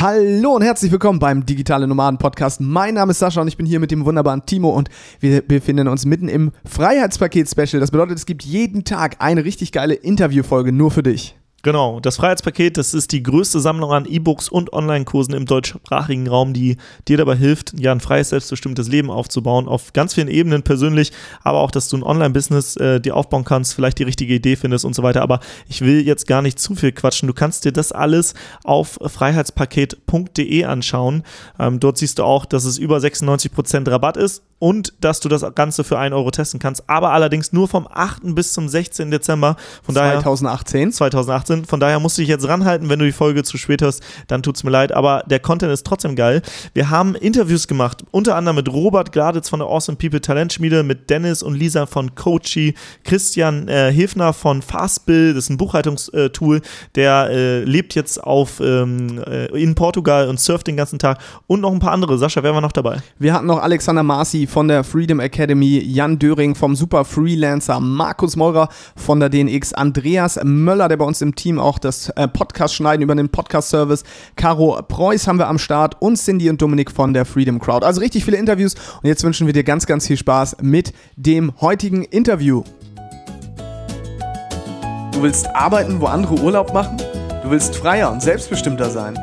Hallo und herzlich willkommen beim Digitale Nomaden Podcast. Mein Name ist Sascha und ich bin hier mit dem wunderbaren Timo und wir befinden uns mitten im Freiheitspaket Special. Das bedeutet, es gibt jeden Tag eine richtig geile Interviewfolge nur für dich. Genau, das Freiheitspaket, das ist die größte Sammlung an E-Books und Online-Kursen im deutschsprachigen Raum, die dir dabei hilft, ja, ein freies, selbstbestimmtes Leben aufzubauen, auf ganz vielen Ebenen persönlich, aber auch, dass du ein Online-Business äh, dir aufbauen kannst, vielleicht die richtige Idee findest und so weiter. Aber ich will jetzt gar nicht zu viel quatschen. Du kannst dir das alles auf freiheitspaket.de anschauen. Ähm, dort siehst du auch, dass es über 96% Rabatt ist und dass du das Ganze für 1 Euro testen kannst, aber allerdings nur vom 8. bis zum 16. Dezember. Von 2018. Daher, 2018. Von daher musst du dich jetzt ranhalten, wenn du die Folge zu spät hast, dann tut's mir leid, aber der Content ist trotzdem geil. Wir haben Interviews gemacht, unter anderem mit Robert Gladitz von der Awesome People Talentschmiede, mit Dennis und Lisa von Coachy, Christian äh, Hilfner von Fastbill, das ist ein Buchhaltungstool, der äh, lebt jetzt auf ähm, äh, in Portugal und surft den ganzen Tag und noch ein paar andere. Sascha, wer war noch dabei? Wir hatten noch Alexander Marci von der Freedom Academy, Jan Döring vom Super Freelancer, Markus Meurer von der DNX, Andreas Möller, der bei uns im Team auch das äh, Podcast schneiden über den Podcast-Service, Caro Preuß haben wir am Start und Cindy und Dominik von der Freedom Crowd. Also richtig viele Interviews und jetzt wünschen wir dir ganz, ganz viel Spaß mit dem heutigen Interview. Du willst arbeiten, wo andere Urlaub machen? Du willst freier und selbstbestimmter sein?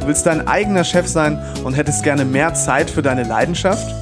Du willst dein eigener Chef sein und hättest gerne mehr Zeit für deine Leidenschaft?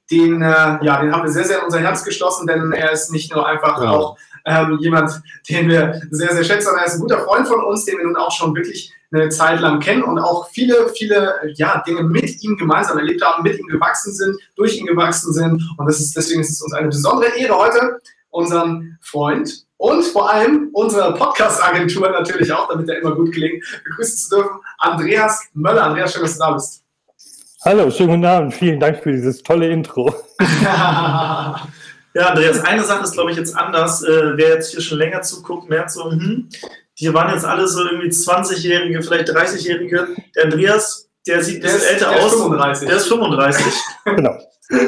den, äh, ja, den haben wir sehr, sehr in unser Herz geschlossen, denn er ist nicht nur einfach ja. auch ähm, jemand, den wir sehr, sehr schätzen, sondern er ist ein guter Freund von uns, den wir nun auch schon wirklich eine Zeit lang kennen und auch viele, viele ja, Dinge mit ihm gemeinsam erlebt haben, mit ihm gewachsen sind, durch ihn gewachsen sind. Und das ist, deswegen ist es uns eine besondere Ehre heute, unseren Freund und vor allem unsere Podcast-Agentur natürlich auch, damit er immer gut klingt, begrüßen zu dürfen, Andreas Möller. Andreas, schön, dass du da bist. Hallo, schönen guten Abend. Vielen Dank für dieses tolle Intro. ja, Andreas, eine Sache ist, glaube ich, jetzt anders. Äh, wer jetzt hier schon länger zuguckt, merkt so, hm, die waren jetzt alle so irgendwie 20-Jährige, vielleicht 30-Jährige. Der Andreas, der sieht ein bisschen älter der aus. Ist 35. Der ist 35. genau.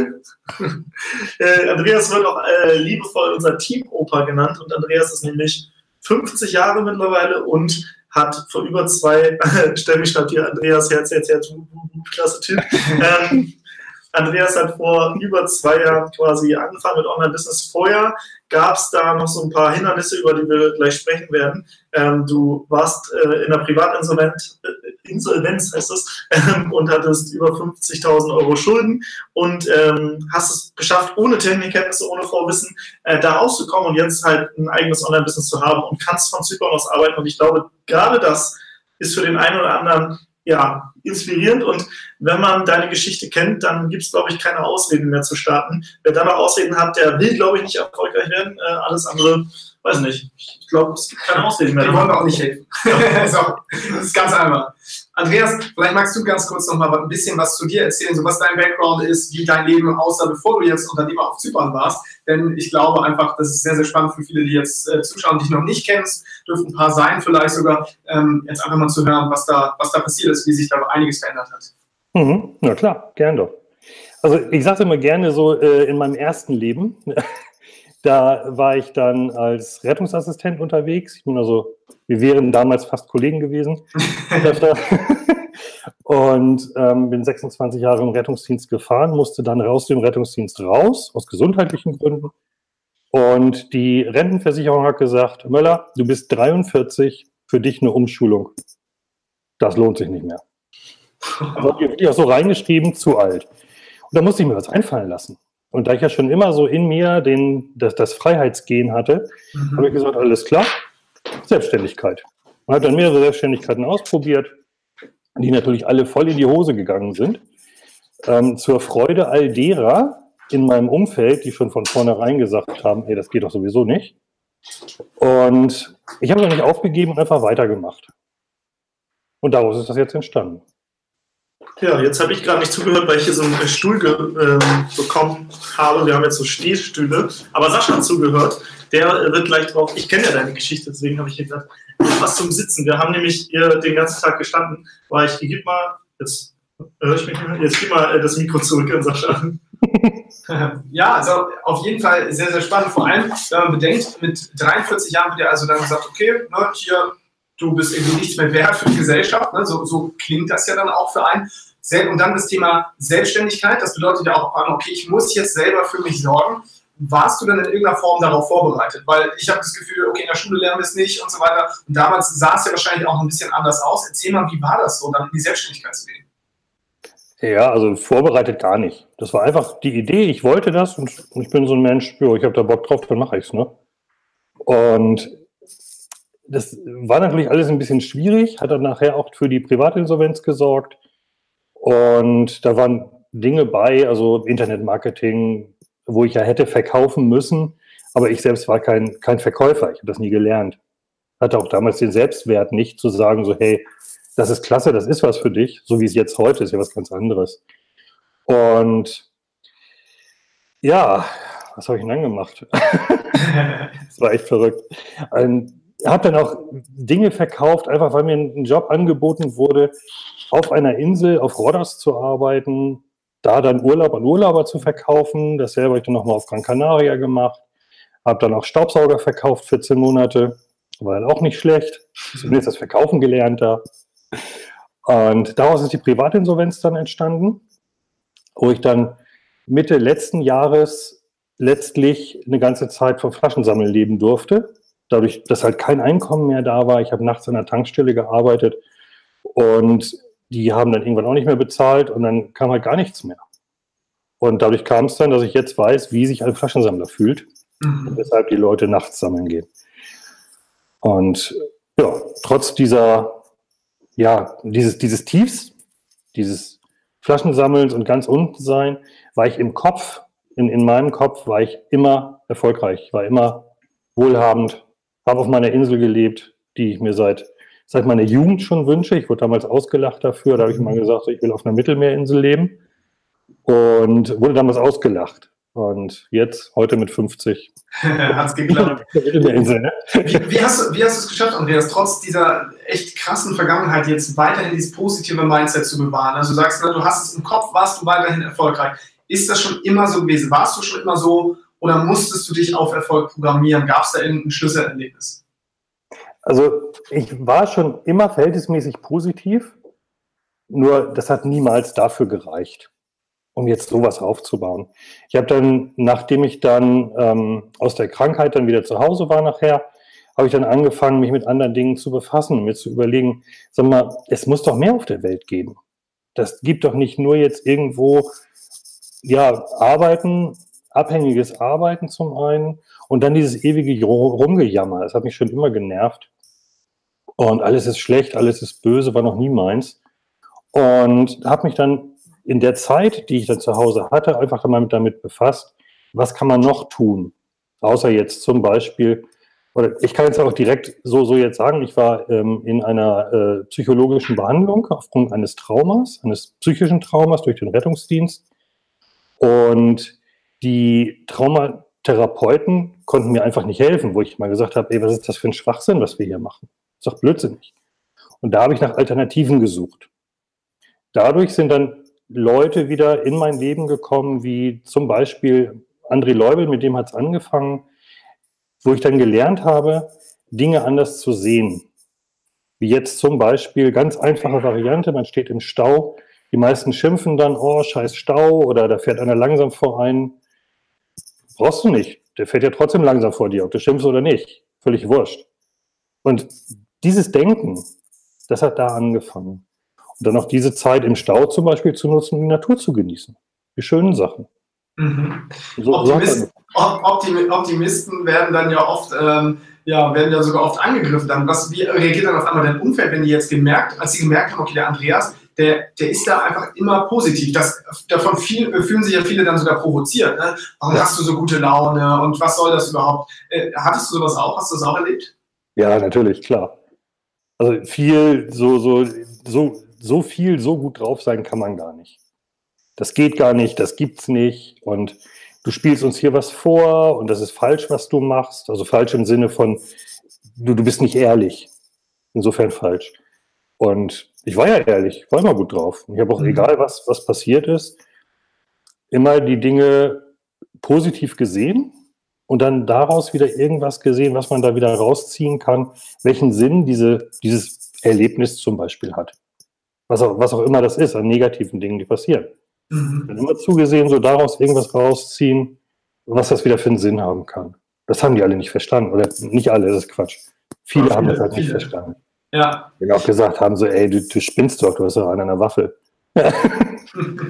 äh, Andreas wird auch äh, liebevoll unser Team-Opa genannt und Andreas ist nämlich 50 Jahre mittlerweile und hat vor über zwei, stell mich statt hier, Andreas, Herz, Herz, Herz, klasse Typ. ähm, Andreas hat vor über zwei Jahren quasi angefangen mit Online-Business. Vorher gab es da noch so ein paar Hindernisse, über die wir gleich sprechen werden. Ähm, du warst äh, in der Privatinsolvenz, äh, Insolvenz heißt es, ähm, und hattest über 50.000 Euro Schulden und ähm, hast es geschafft, ohne Technikkenntnisse, ohne Vorwissen äh, da rauszukommen und jetzt halt ein eigenes Online-Business zu haben und kannst von Zypern aus arbeiten. Und ich glaube, gerade das ist für den einen oder anderen ja, inspirierend und wenn man deine Geschichte kennt, dann gibt es, glaube ich, keine Ausreden mehr zu starten. Wer da noch Ausreden hat, der will, glaube ich, nicht erfolgreich werden. Äh, alles andere, weiß nicht. Ich glaube, es gibt keine Ausreden mehr. Die wollen wir auch nicht helfen. so, das ist ganz einfach. Andreas, vielleicht magst du ganz kurz noch mal ein bisschen was zu dir erzählen, so was dein Background ist, wie dein Leben aussah, bevor du jetzt Unternehmer auf Zypern warst. Denn ich glaube einfach, das ist sehr, sehr spannend für viele, die jetzt äh, zuschauen, die dich noch nicht kennst, dürfen ein paar sein vielleicht sogar, ähm, jetzt einfach mal zu hören, was da, was da passiert ist, wie sich da einiges verändert hat. Mhm, na klar, gern doch. Also ich sage immer gerne so äh, in meinem ersten Leben, da war ich dann als Rettungsassistent unterwegs. Ich bin also, wir wären damals fast Kollegen gewesen. und ähm, bin 26 Jahre im Rettungsdienst gefahren, musste dann raus dem Rettungsdienst raus, aus gesundheitlichen Gründen. Und die Rentenversicherung hat gesagt, Möller, du bist 43, für dich eine Umschulung. Das lohnt sich nicht mehr. Also, die auch so reingeschrieben, zu alt. Und da musste ich mir was einfallen lassen. Und da ich ja schon immer so in mir den, das, das Freiheitsgehen hatte, mhm. habe ich gesagt, alles klar, Selbstständigkeit. Man hat dann mehrere Selbstständigkeiten ausprobiert, die natürlich alle voll in die Hose gegangen sind. Ähm, zur Freude all derer in meinem Umfeld, die schon von vornherein gesagt haben, hey, das geht doch sowieso nicht. Und ich habe es nicht aufgegeben und einfach weitergemacht. Und daraus ist das jetzt entstanden. Ja, jetzt habe ich gerade nicht zugehört, weil ich hier so einen Stuhl äh, bekommen habe. Wir haben jetzt so Stehstühle. Aber Sascha hat zugehört. Der wird gleich drauf. Ich kenne ja deine Geschichte, deswegen habe ich hier gesagt, was zum Sitzen. Wir haben nämlich hier den ganzen Tag gestanden, weil ich, gib mal, jetzt höre ich mich nicht mehr, jetzt gib mal äh, das Mikro zurück an Sascha. Ja, also auf jeden Fall sehr, sehr spannend. Vor allem, wenn man bedenkt, mit 43 Jahren wird ja also dann gesagt, okay, ne, hier, du bist irgendwie nichts mehr wert für die Gesellschaft. Ne? So, so klingt das ja dann auch für einen. Und dann das Thema Selbstständigkeit, das bedeutet ja auch, okay, ich muss jetzt selber für mich sorgen. Warst du denn in irgendeiner Form darauf vorbereitet? Weil ich habe das Gefühl, okay, in der Schule lernen wir es nicht und so weiter. Und damals sah es ja wahrscheinlich auch ein bisschen anders aus. Erzähl mal, wie war das so, dann in die Selbstständigkeit zu gehen? Ja, also vorbereitet gar nicht. Das war einfach die Idee, ich wollte das und ich bin so ein Mensch, jo, ich habe da Bock drauf, dann mache ich es. Ne? Und das war natürlich alles ein bisschen schwierig, hat dann nachher auch für die Privatinsolvenz gesorgt. Und da waren Dinge bei, also Internetmarketing, wo ich ja hätte verkaufen müssen, aber ich selbst war kein, kein Verkäufer, ich habe das nie gelernt. Hatte auch damals den Selbstwert nicht zu sagen, so hey, das ist klasse, das ist was für dich, so wie es jetzt heute ist, ja was ganz anderes. Und ja, was habe ich denn dann gemacht? das war echt verrückt. Und habe dann auch Dinge verkauft, einfach weil mir ein Job angeboten wurde, auf einer Insel auf Rodos zu arbeiten, da dann Urlaub an Urlauber zu verkaufen. Dasselbe habe ich dann nochmal auf Gran Canaria gemacht. Habe dann auch Staubsauger verkauft, 14 Monate. War dann auch nicht schlecht. Zumindest das Verkaufen gelernt da. Und daraus ist die Privatinsolvenz dann entstanden, wo ich dann Mitte letzten Jahres letztlich eine ganze Zeit vom Flaschensammeln leben durfte. Dadurch, dass halt kein Einkommen mehr da war. Ich habe nachts an der Tankstelle gearbeitet und die haben dann irgendwann auch nicht mehr bezahlt und dann kam halt gar nichts mehr. Und dadurch kam es dann, dass ich jetzt weiß, wie sich ein Flaschensammler fühlt mhm. und weshalb die Leute nachts sammeln gehen. Und ja, trotz dieser ja, dieses, dieses Tiefs, dieses Flaschensammelns und ganz unten sein, war ich im Kopf, in, in meinem Kopf war ich immer erfolgreich, ich war immer wohlhabend, habe auf meiner Insel gelebt, die ich mir seit, seit meiner Jugend schon wünsche. Ich wurde damals ausgelacht dafür, da habe ich mal gesagt, ich will auf einer Mittelmeerinsel leben und wurde damals ausgelacht. Und jetzt, heute mit 50. hat es geklappt. Ne? wie, wie, hast du, wie hast du es geschafft, Andreas, trotz dieser echt krassen Vergangenheit jetzt weiterhin dieses positive Mindset zu bewahren? Also du sagst, ne, du hast es im Kopf, warst du weiterhin erfolgreich. Ist das schon immer so gewesen? Warst du schon immer so oder musstest du dich auf Erfolg programmieren? Gab es da irgendein Schlüsselerlebnis? Also ich war schon immer verhältnismäßig positiv, nur das hat niemals dafür gereicht um jetzt sowas aufzubauen. Ich habe dann, nachdem ich dann ähm, aus der Krankheit dann wieder zu Hause war nachher, habe ich dann angefangen, mich mit anderen Dingen zu befassen, mir zu überlegen, sag mal, es muss doch mehr auf der Welt geben. Das gibt doch nicht nur jetzt irgendwo, ja, Arbeiten, abhängiges Arbeiten zum einen und dann dieses ewige Rumgejammer. Das hat mich schon immer genervt. Und alles ist schlecht, alles ist böse, war noch nie meins. Und habe mich dann in der Zeit, die ich dann zu Hause hatte, einfach mal damit befasst, was kann man noch tun? Außer jetzt zum Beispiel, oder ich kann jetzt auch direkt so, so jetzt sagen, ich war ähm, in einer äh, psychologischen Behandlung aufgrund eines Traumas, eines psychischen Traumas durch den Rettungsdienst. Und die Traumatherapeuten konnten mir einfach nicht helfen, wo ich mal gesagt habe, ey, was ist das für ein Schwachsinn, was wir hier machen? Ist doch blödsinnig. Und da habe ich nach Alternativen gesucht. Dadurch sind dann Leute wieder in mein Leben gekommen, wie zum Beispiel André Leubel, mit dem hat es angefangen, wo ich dann gelernt habe, Dinge anders zu sehen. Wie jetzt zum Beispiel, ganz einfache Variante, man steht im Stau, die meisten schimpfen dann, oh, scheiß Stau, oder da fährt einer langsam vor ein. Brauchst du nicht. Der fährt ja trotzdem langsam vor dir, ob du schimpfst oder nicht. Völlig wurscht. Und dieses Denken, das hat da angefangen. Und dann auch diese Zeit im Stau zum Beispiel zu nutzen, um die Natur zu genießen. Die schönen Sachen. Mhm. So, Optimist, Optim Optimisten werden dann ja oft, ähm, ja, werden ja sogar oft angegriffen. Dann, was, wie reagiert dann auf einmal dein Umfeld, wenn die jetzt gemerkt, als sie gemerkt haben, okay, der Andreas, der, der ist da einfach immer positiv. Das, davon viel, fühlen sich ja viele dann sogar provoziert. Ne? Warum hast du so gute Laune und was soll das überhaupt? Äh, hattest du sowas auch? Hast du das auch erlebt? Ja, natürlich, klar. Also viel so, so, so so viel, so gut drauf sein kann man gar nicht. Das geht gar nicht, das gibt's nicht. Und du spielst uns hier was vor und das ist falsch, was du machst. Also falsch im Sinne von, du, du bist nicht ehrlich. Insofern falsch. Und ich war ja ehrlich, war immer gut drauf. Ich habe auch, mhm. egal was, was passiert ist, immer die Dinge positiv gesehen und dann daraus wieder irgendwas gesehen, was man da wieder rausziehen kann, welchen Sinn diese, dieses Erlebnis zum Beispiel hat. Was auch, was auch immer das ist, an negativen Dingen, die passieren. Mhm. Dann immer zugesehen, so daraus irgendwas rausziehen, was das wieder für einen Sinn haben kann. Das haben die alle nicht verstanden. Oder nicht alle, das ist Quatsch. Viele, viele haben das halt viele. nicht verstanden. Ja. Die auch gesagt haben, so, ey, du, du spinnst doch, du hast doch an einer Waffe. ja,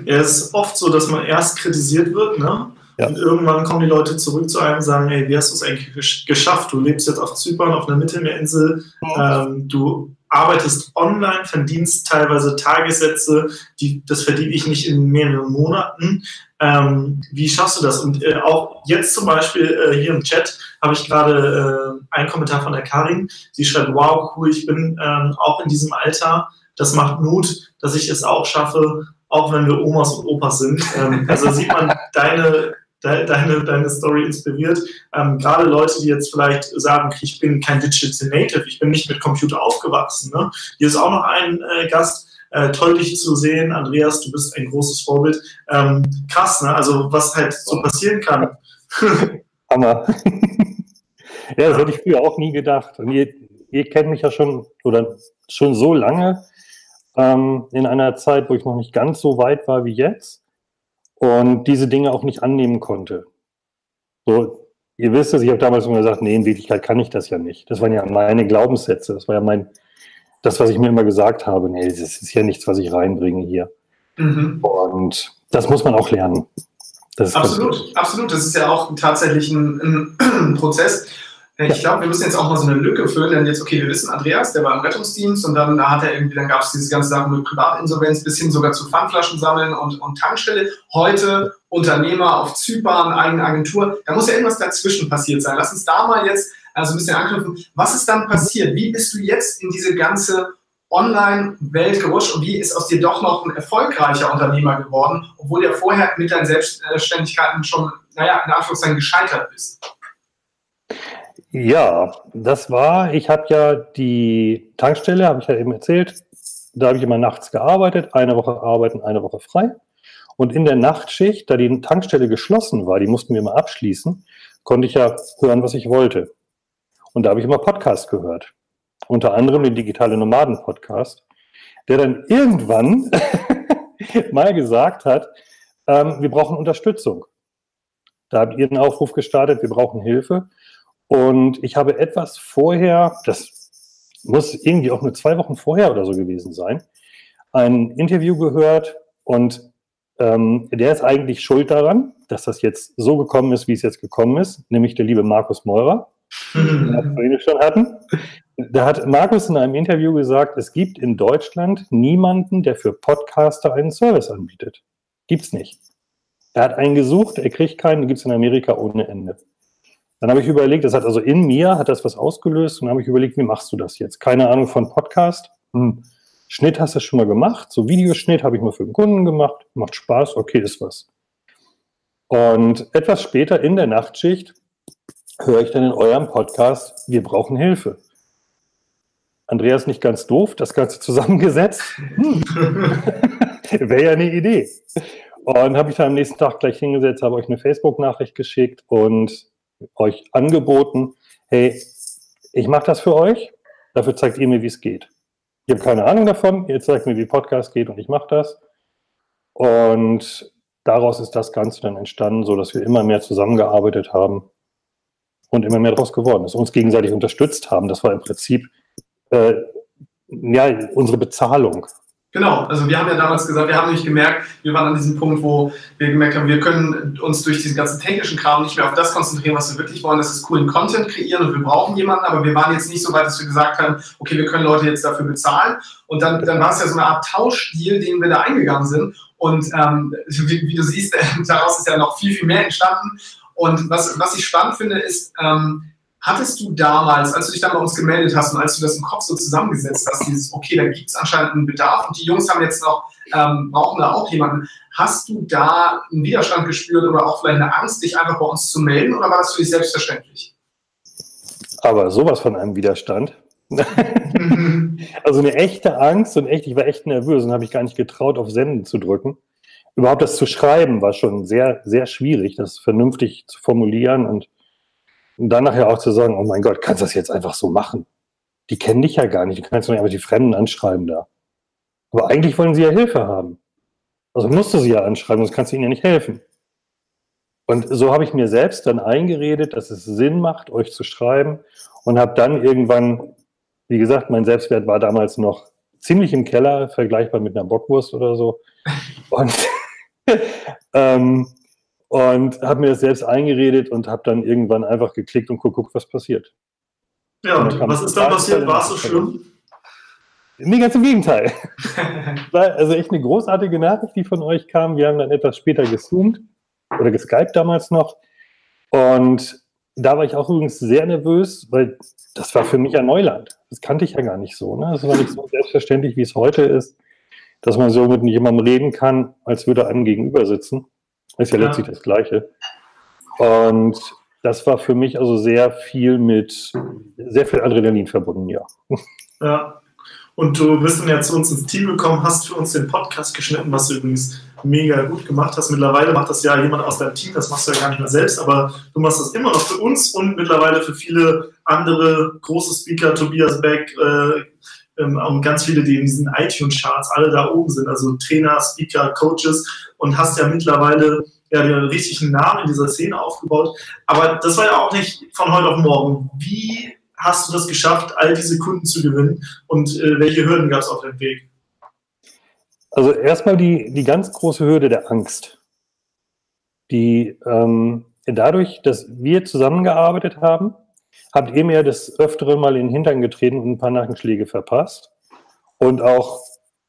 es ist oft so, dass man erst kritisiert wird, ne? Ja. Und irgendwann kommen die Leute zurück zu einem und sagen, hey, wie hast du es eigentlich geschafft? Du lebst jetzt auf Zypern, auf einer Mittelmeerinsel, ähm, du arbeitest online, verdienst teilweise Tagessätze, die, das verdiene ich nicht in mehreren Monaten. Ähm, wie schaffst du das? Und äh, auch jetzt zum Beispiel äh, hier im Chat habe ich gerade äh, einen Kommentar von der Karin. Sie schreibt, wow, cool, ich bin ähm, auch in diesem Alter. Das macht Mut, dass ich es auch schaffe, auch wenn wir Omas und Opas sind. Ähm, also sieht man deine deine, deine Story inspiriert. Ähm, gerade Leute, die jetzt vielleicht sagen, ich bin kein Digital Native, ich bin nicht mit Computer aufgewachsen. Ne? Hier ist auch noch ein äh, Gast. Äh, toll, dich zu sehen. Andreas, du bist ein großes Vorbild. Ähm, krass, ne? Also, was halt so passieren kann. Hammer. ja, das hätte ich früher auch nie gedacht. Und ihr, ihr kennt mich ja schon oder schon so lange ähm, in einer Zeit, wo ich noch nicht ganz so weit war wie jetzt und diese Dinge auch nicht annehmen konnte. So, ihr wisst es, ich habe damals immer gesagt, nee, in Wirklichkeit kann ich das ja nicht. Das waren ja meine Glaubenssätze, das war ja mein, das, was ich mir immer gesagt habe, nee, das ist ja nichts, was ich reinbringe hier. Mhm. Und das muss man auch lernen. absolut, absolut. Das ist ja auch tatsächlich ein, ein Prozess. Ich glaube, wir müssen jetzt auch mal so eine Lücke füllen, denn jetzt, okay, wir wissen, Andreas, der war im Rettungsdienst und dann da hat er irgendwie, dann gab es diese ganze Sache mit Privatinsolvenz bis hin sogar zu Pfandflaschen sammeln und, und Tankstelle. Heute Unternehmer auf Zypern, eigene Agentur. Da muss ja irgendwas dazwischen passiert sein. Lass uns da mal jetzt also ein bisschen anknüpfen. Was ist dann passiert? Wie bist du jetzt in diese ganze Online-Welt gerutscht und wie ist aus dir doch noch ein erfolgreicher Unternehmer geworden, obwohl du ja vorher mit deinen Selbstständigkeiten schon, naja, in Anführungszeichen gescheitert bist? Ja, das war, ich habe ja die Tankstelle, habe ich ja eben erzählt, da habe ich immer nachts gearbeitet, eine Woche arbeiten, eine Woche frei. Und in der Nachtschicht, da die Tankstelle geschlossen war, die mussten wir immer abschließen, konnte ich ja hören, was ich wollte. Und da habe ich immer Podcast gehört. Unter anderem den Digitale Nomaden Podcast, der dann irgendwann mal gesagt hat, ähm, wir brauchen Unterstützung. Da habt ihr einen Aufruf gestartet, wir brauchen Hilfe. Und ich habe etwas vorher, das muss irgendwie auch nur zwei Wochen vorher oder so gewesen sein, ein Interview gehört und ähm, der ist eigentlich schuld daran, dass das jetzt so gekommen ist, wie es jetzt gekommen ist, nämlich der liebe Markus Meurer, den wir schon hatten. Da hat Markus in einem Interview gesagt, es gibt in Deutschland niemanden, der für Podcaster einen Service anbietet. Gibt's nicht. Er hat einen gesucht, er kriegt keinen, gibt es in Amerika ohne Ende. Dann habe ich überlegt, das hat also in mir, hat das was ausgelöst und habe ich überlegt, wie machst du das jetzt? Keine Ahnung von Podcast. Hm. Schnitt hast du schon mal gemacht. So Videoschnitt habe ich mal für einen Kunden gemacht. Macht Spaß, okay, ist was. Und etwas später in der Nachtschicht höre ich dann in eurem Podcast, wir brauchen Hilfe. Andreas nicht ganz doof, das Ganze zusammengesetzt. Hm. Wäre ja eine Idee. Und habe ich dann am nächsten Tag gleich hingesetzt, habe euch eine Facebook-Nachricht geschickt und euch angeboten, hey, ich mache das für euch, dafür zeigt ihr mir, wie es geht. Ich habe keine Ahnung davon, ihr zeigt mir, wie Podcast geht und ich mache das. Und daraus ist das Ganze dann entstanden, so dass wir immer mehr zusammengearbeitet haben und immer mehr daraus geworden ist, uns gegenseitig unterstützt haben. Das war im Prinzip äh, ja, unsere Bezahlung Genau, also wir haben ja damals gesagt, wir haben nicht gemerkt, wir waren an diesem Punkt, wo wir gemerkt haben, wir können uns durch diesen ganzen technischen Kram nicht mehr auf das konzentrieren, was wir wirklich wollen, das ist coolen Content kreieren und wir brauchen jemanden, aber wir waren jetzt nicht so weit, dass wir gesagt haben, okay, wir können Leute jetzt dafür bezahlen. Und dann, dann war es ja so eine Art Tauschdeal, den wir da eingegangen sind. Und ähm, wie, wie, du siehst, daraus ist ja noch viel, viel mehr entstanden. Und was, was ich spannend finde, ist, ähm, Hattest du damals, als du dich dann bei uns gemeldet hast und als du das im Kopf so zusammengesetzt hast, dieses, okay, da gibt es anscheinend einen Bedarf und die Jungs haben jetzt noch, ähm, brauchen da auch jemanden, hast du da einen Widerstand gespürt oder auch vielleicht eine Angst, dich einfach bei uns zu melden oder war das für dich selbstverständlich? Aber sowas von einem Widerstand. also eine echte Angst und echt, ich war echt nervös und habe ich gar nicht getraut, auf Senden zu drücken. Überhaupt das zu schreiben war schon sehr, sehr schwierig, das vernünftig zu formulieren und, und dann nachher auch zu sagen, oh mein Gott, kannst du das jetzt einfach so machen? Die kennen dich ja gar nicht, du kannst doch nicht einfach die Fremden anschreiben da. Aber eigentlich wollen sie ja Hilfe haben. Also musst du sie ja anschreiben, sonst kannst du ihnen ja nicht helfen. Und so habe ich mir selbst dann eingeredet, dass es Sinn macht, euch zu schreiben und habe dann irgendwann wie gesagt, mein Selbstwert war damals noch ziemlich im Keller, vergleichbar mit einer Bockwurst oder so. Und, ähm, und habe mir das selbst eingeredet und habe dann irgendwann einfach geklickt und geguckt, was passiert. Ja, und, und was ist dann passiert? War es so schlimm? Nee, ganz im Gegenteil. war also echt eine großartige Nachricht, die von euch kam. Wir haben dann etwas später gezoomt oder geskypt damals noch. Und da war ich auch übrigens sehr nervös, weil das war für mich ja Neuland. Das kannte ich ja gar nicht so. Ne? Das war nicht so selbstverständlich, wie es heute ist, dass man so mit jemandem reden kann, als würde einem gegenüber sitzen. Ist ja, ja. letztlich das Gleiche. Und das war für mich also sehr viel mit, sehr viel Adrenalin verbunden, ja. Ja. Und du bist dann ja zu uns ins Team gekommen, hast für uns den Podcast geschnitten, was du übrigens mega gut gemacht hast. Mittlerweile macht das ja jemand aus deinem Team, das machst du ja gar nicht mehr selbst, aber du machst das immer noch für uns und mittlerweile für viele andere große Speaker, Tobias Beck äh, ähm, und ganz viele, die in diesen iTunes-Charts alle da oben sind, also Trainer, Speaker, Coaches und hast ja mittlerweile ja, den richtigen Namen in dieser Szene aufgebaut. Aber das war ja auch nicht von heute auf morgen. Wie hast du das geschafft, all diese Kunden zu gewinnen und äh, welche Hürden gab es auf dem Weg? Also erstmal die, die ganz große Hürde der Angst. Die ähm, dadurch, dass wir zusammengearbeitet haben, habt ihr mir das öftere mal in den Hintern getreten und ein paar Nackenschläge verpasst und auch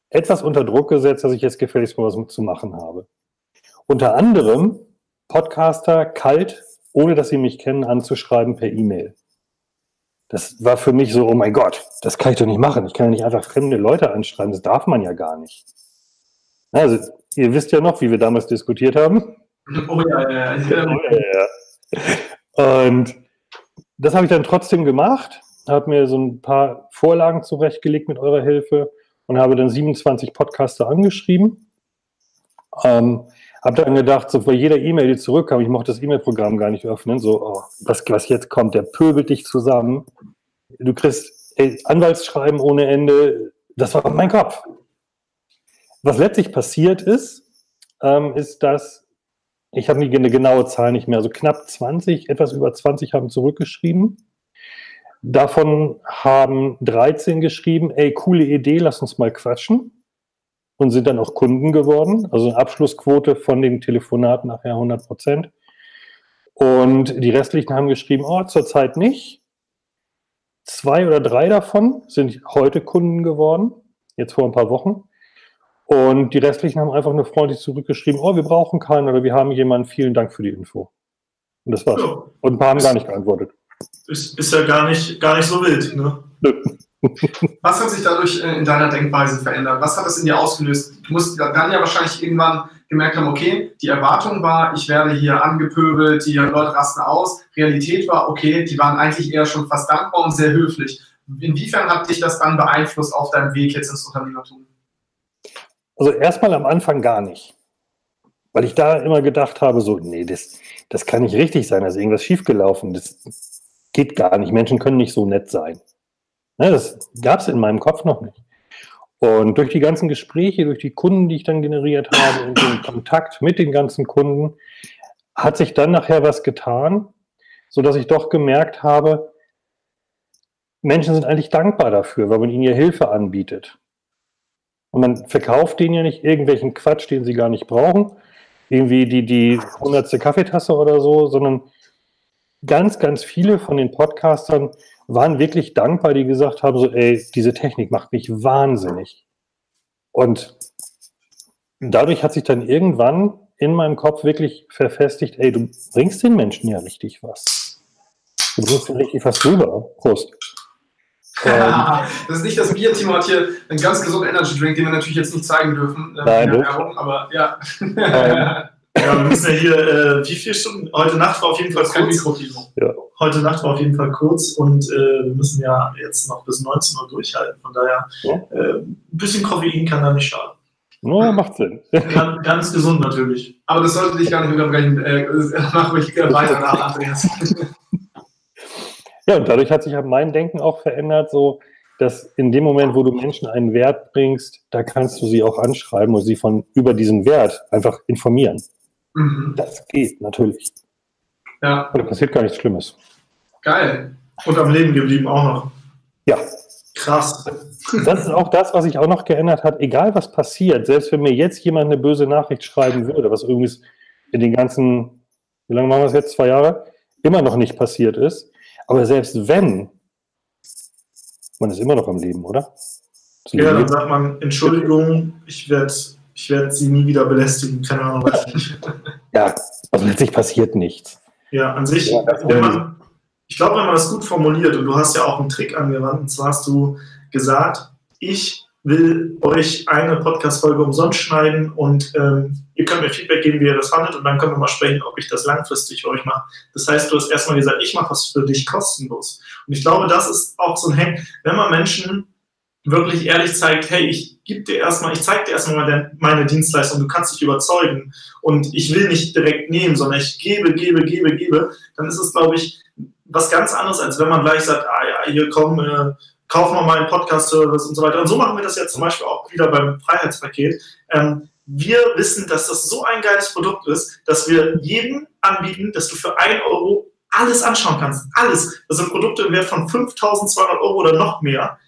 etwas unter Druck gesetzt, dass ich jetzt gefälligst mal was zu machen habe. Unter anderem Podcaster kalt, ohne dass sie mich kennen, anzuschreiben per E-Mail. Das war für mich so, oh mein Gott, das kann ich doch nicht machen. Ich kann ja nicht einfach fremde Leute anschreiben, das darf man ja gar nicht. Also, ihr wisst ja noch, wie wir damals diskutiert haben. Oh ja, ja, ja. Oh, ja, ja. Und das habe ich dann trotzdem gemacht, habe mir so ein paar Vorlagen zurechtgelegt mit eurer Hilfe und habe dann 27 Podcaster angeschrieben. Ähm, habe dann gedacht, so bei jeder E-Mail, die zurückkam, ich mochte das E-Mail-Programm gar nicht öffnen, so, oh, was, was jetzt kommt, der pöbelt dich zusammen. Du kriegst ey, Anwaltsschreiben ohne Ende. Das war mein Kopf. Was letztlich passiert ist, ähm, ist, dass ich habe eine genaue Zahl nicht mehr, also knapp 20, etwas über 20 haben zurückgeschrieben. Davon haben 13 geschrieben, ey, coole Idee, lass uns mal quatschen. Und sind dann auch Kunden geworden. Also eine Abschlussquote von den Telefonaten nachher 100 Prozent. Und die restlichen haben geschrieben, oh, zurzeit nicht. Zwei oder drei davon sind heute Kunden geworden, jetzt vor ein paar Wochen. Und die restlichen haben einfach nur freundlich zurückgeschrieben, oh, wir brauchen keinen oder wir haben jemanden, vielen Dank für die Info. Und das war's. Ja. Und ein paar haben gar nicht geantwortet. Ist, ist ja gar nicht, gar nicht so wild, ne? Was hat sich dadurch äh, in deiner Denkweise verändert? Was hat das in dir ausgelöst? Du musst dann ja wahrscheinlich irgendwann gemerkt haben, okay, die Erwartung war, ich werde hier angepöbelt, die Leute rasten aus. Realität war, okay, die waren eigentlich eher schon fast dankbar und sehr höflich. Inwiefern hat dich das dann beeinflusst auf deinem Weg jetzt ins Unternehmertum? Also erstmal am Anfang gar nicht. Weil ich da immer gedacht habe, so, nee, das, das kann nicht richtig sein, da ist irgendwas schiefgelaufen. Das geht gar nicht. Menschen können nicht so nett sein. Ne, das gab es in meinem Kopf noch nicht. Und durch die ganzen Gespräche, durch die Kunden, die ich dann generiert habe und den Kontakt mit den ganzen Kunden, hat sich dann nachher was getan, sodass ich doch gemerkt habe, Menschen sind eigentlich dankbar dafür, weil man ihnen ja Hilfe anbietet. Und man verkauft denen ja nicht irgendwelchen Quatsch, den sie gar nicht brauchen, irgendwie die, die hundertste Kaffeetasse oder so, sondern ganz, ganz viele von den Podcastern waren wirklich dankbar, die gesagt haben, so, ey, diese Technik macht mich wahnsinnig. Und dadurch hat sich dann irgendwann in meinem Kopf wirklich verfestigt, ey, du bringst den Menschen ja richtig was. Du bist richtig fast drüber. Prost. das ist nicht das Bier, Timo hat hier einen ganz gesunden Energy Drink, den wir natürlich jetzt nicht zeigen dürfen. Äh, Nein, in Werbung, aber ja. ja, wir müssen ja hier, äh, wie viele Stunden? Heute Nacht war auf jeden Fall kurz. Ja. Heute Nacht war auf jeden Fall kurz und äh, wir müssen ja jetzt noch bis 19 Uhr durchhalten. Von daher, ja. äh, ein bisschen Koffein kann da nicht schaden. No, macht Sinn. Ganz, ganz gesund natürlich. Aber das sollte dich gar nicht unterbrechen. Äh, mach ruhig weiter nach, Andreas. Ja, und dadurch hat sich halt mein Denken auch verändert, so dass in dem Moment, wo du Menschen einen Wert bringst, da kannst du sie auch anschreiben und sie von über diesen Wert einfach informieren. Mhm. Das geht natürlich. Ja. Und da passiert gar nichts Schlimmes. Geil. Und am Leben geblieben auch noch. Ja. Krass. Das ist auch das, was sich auch noch geändert hat. Egal was passiert, selbst wenn mir jetzt jemand eine böse Nachricht schreiben würde, was irgendwie in den ganzen, wie lange machen wir es jetzt, zwei Jahre, immer noch nicht passiert ist, aber selbst wenn, man ist immer noch am Leben, oder? Ja, dann sagt man, Entschuldigung, ich werde ich werd sie nie wieder belästigen, keine Ahnung, nicht. ja, also letztlich passiert nichts. Ja, an sich, ja, wenn man, ich glaube, wenn man das gut formuliert, und du hast ja auch einen Trick angewandt, und zwar hast du gesagt, ich will euch eine Podcast-Folge umsonst schneiden und ähm, ihr könnt mir Feedback geben, wie ihr das fandet und dann können wir mal sprechen, ob ich das langfristig für euch mache. Das heißt, du hast erstmal gesagt, ich mache was für dich kostenlos. Und ich glaube, das ist auch so ein Hack, wenn man Menschen wirklich ehrlich zeigt, hey, ich gebe dir erstmal, ich zeige dir erstmal meine Dienstleistung, du kannst dich überzeugen und ich will nicht direkt nehmen, sondern ich gebe, gebe, gebe, gebe, dann ist es, glaube ich, was ganz anderes, als wenn man gleich sagt, ah ja, hier komm, äh, kaufen wir mal einen Podcast-Service und so weiter. Und so machen wir das jetzt zum Beispiel auch wieder beim Freiheitspaket. Ähm, wir wissen, dass das so ein geiles Produkt ist, dass wir jedem anbieten, dass du für ein Euro alles anschauen kannst. Alles. Das sind Produkte im Wert von 5200 Euro oder noch mehr.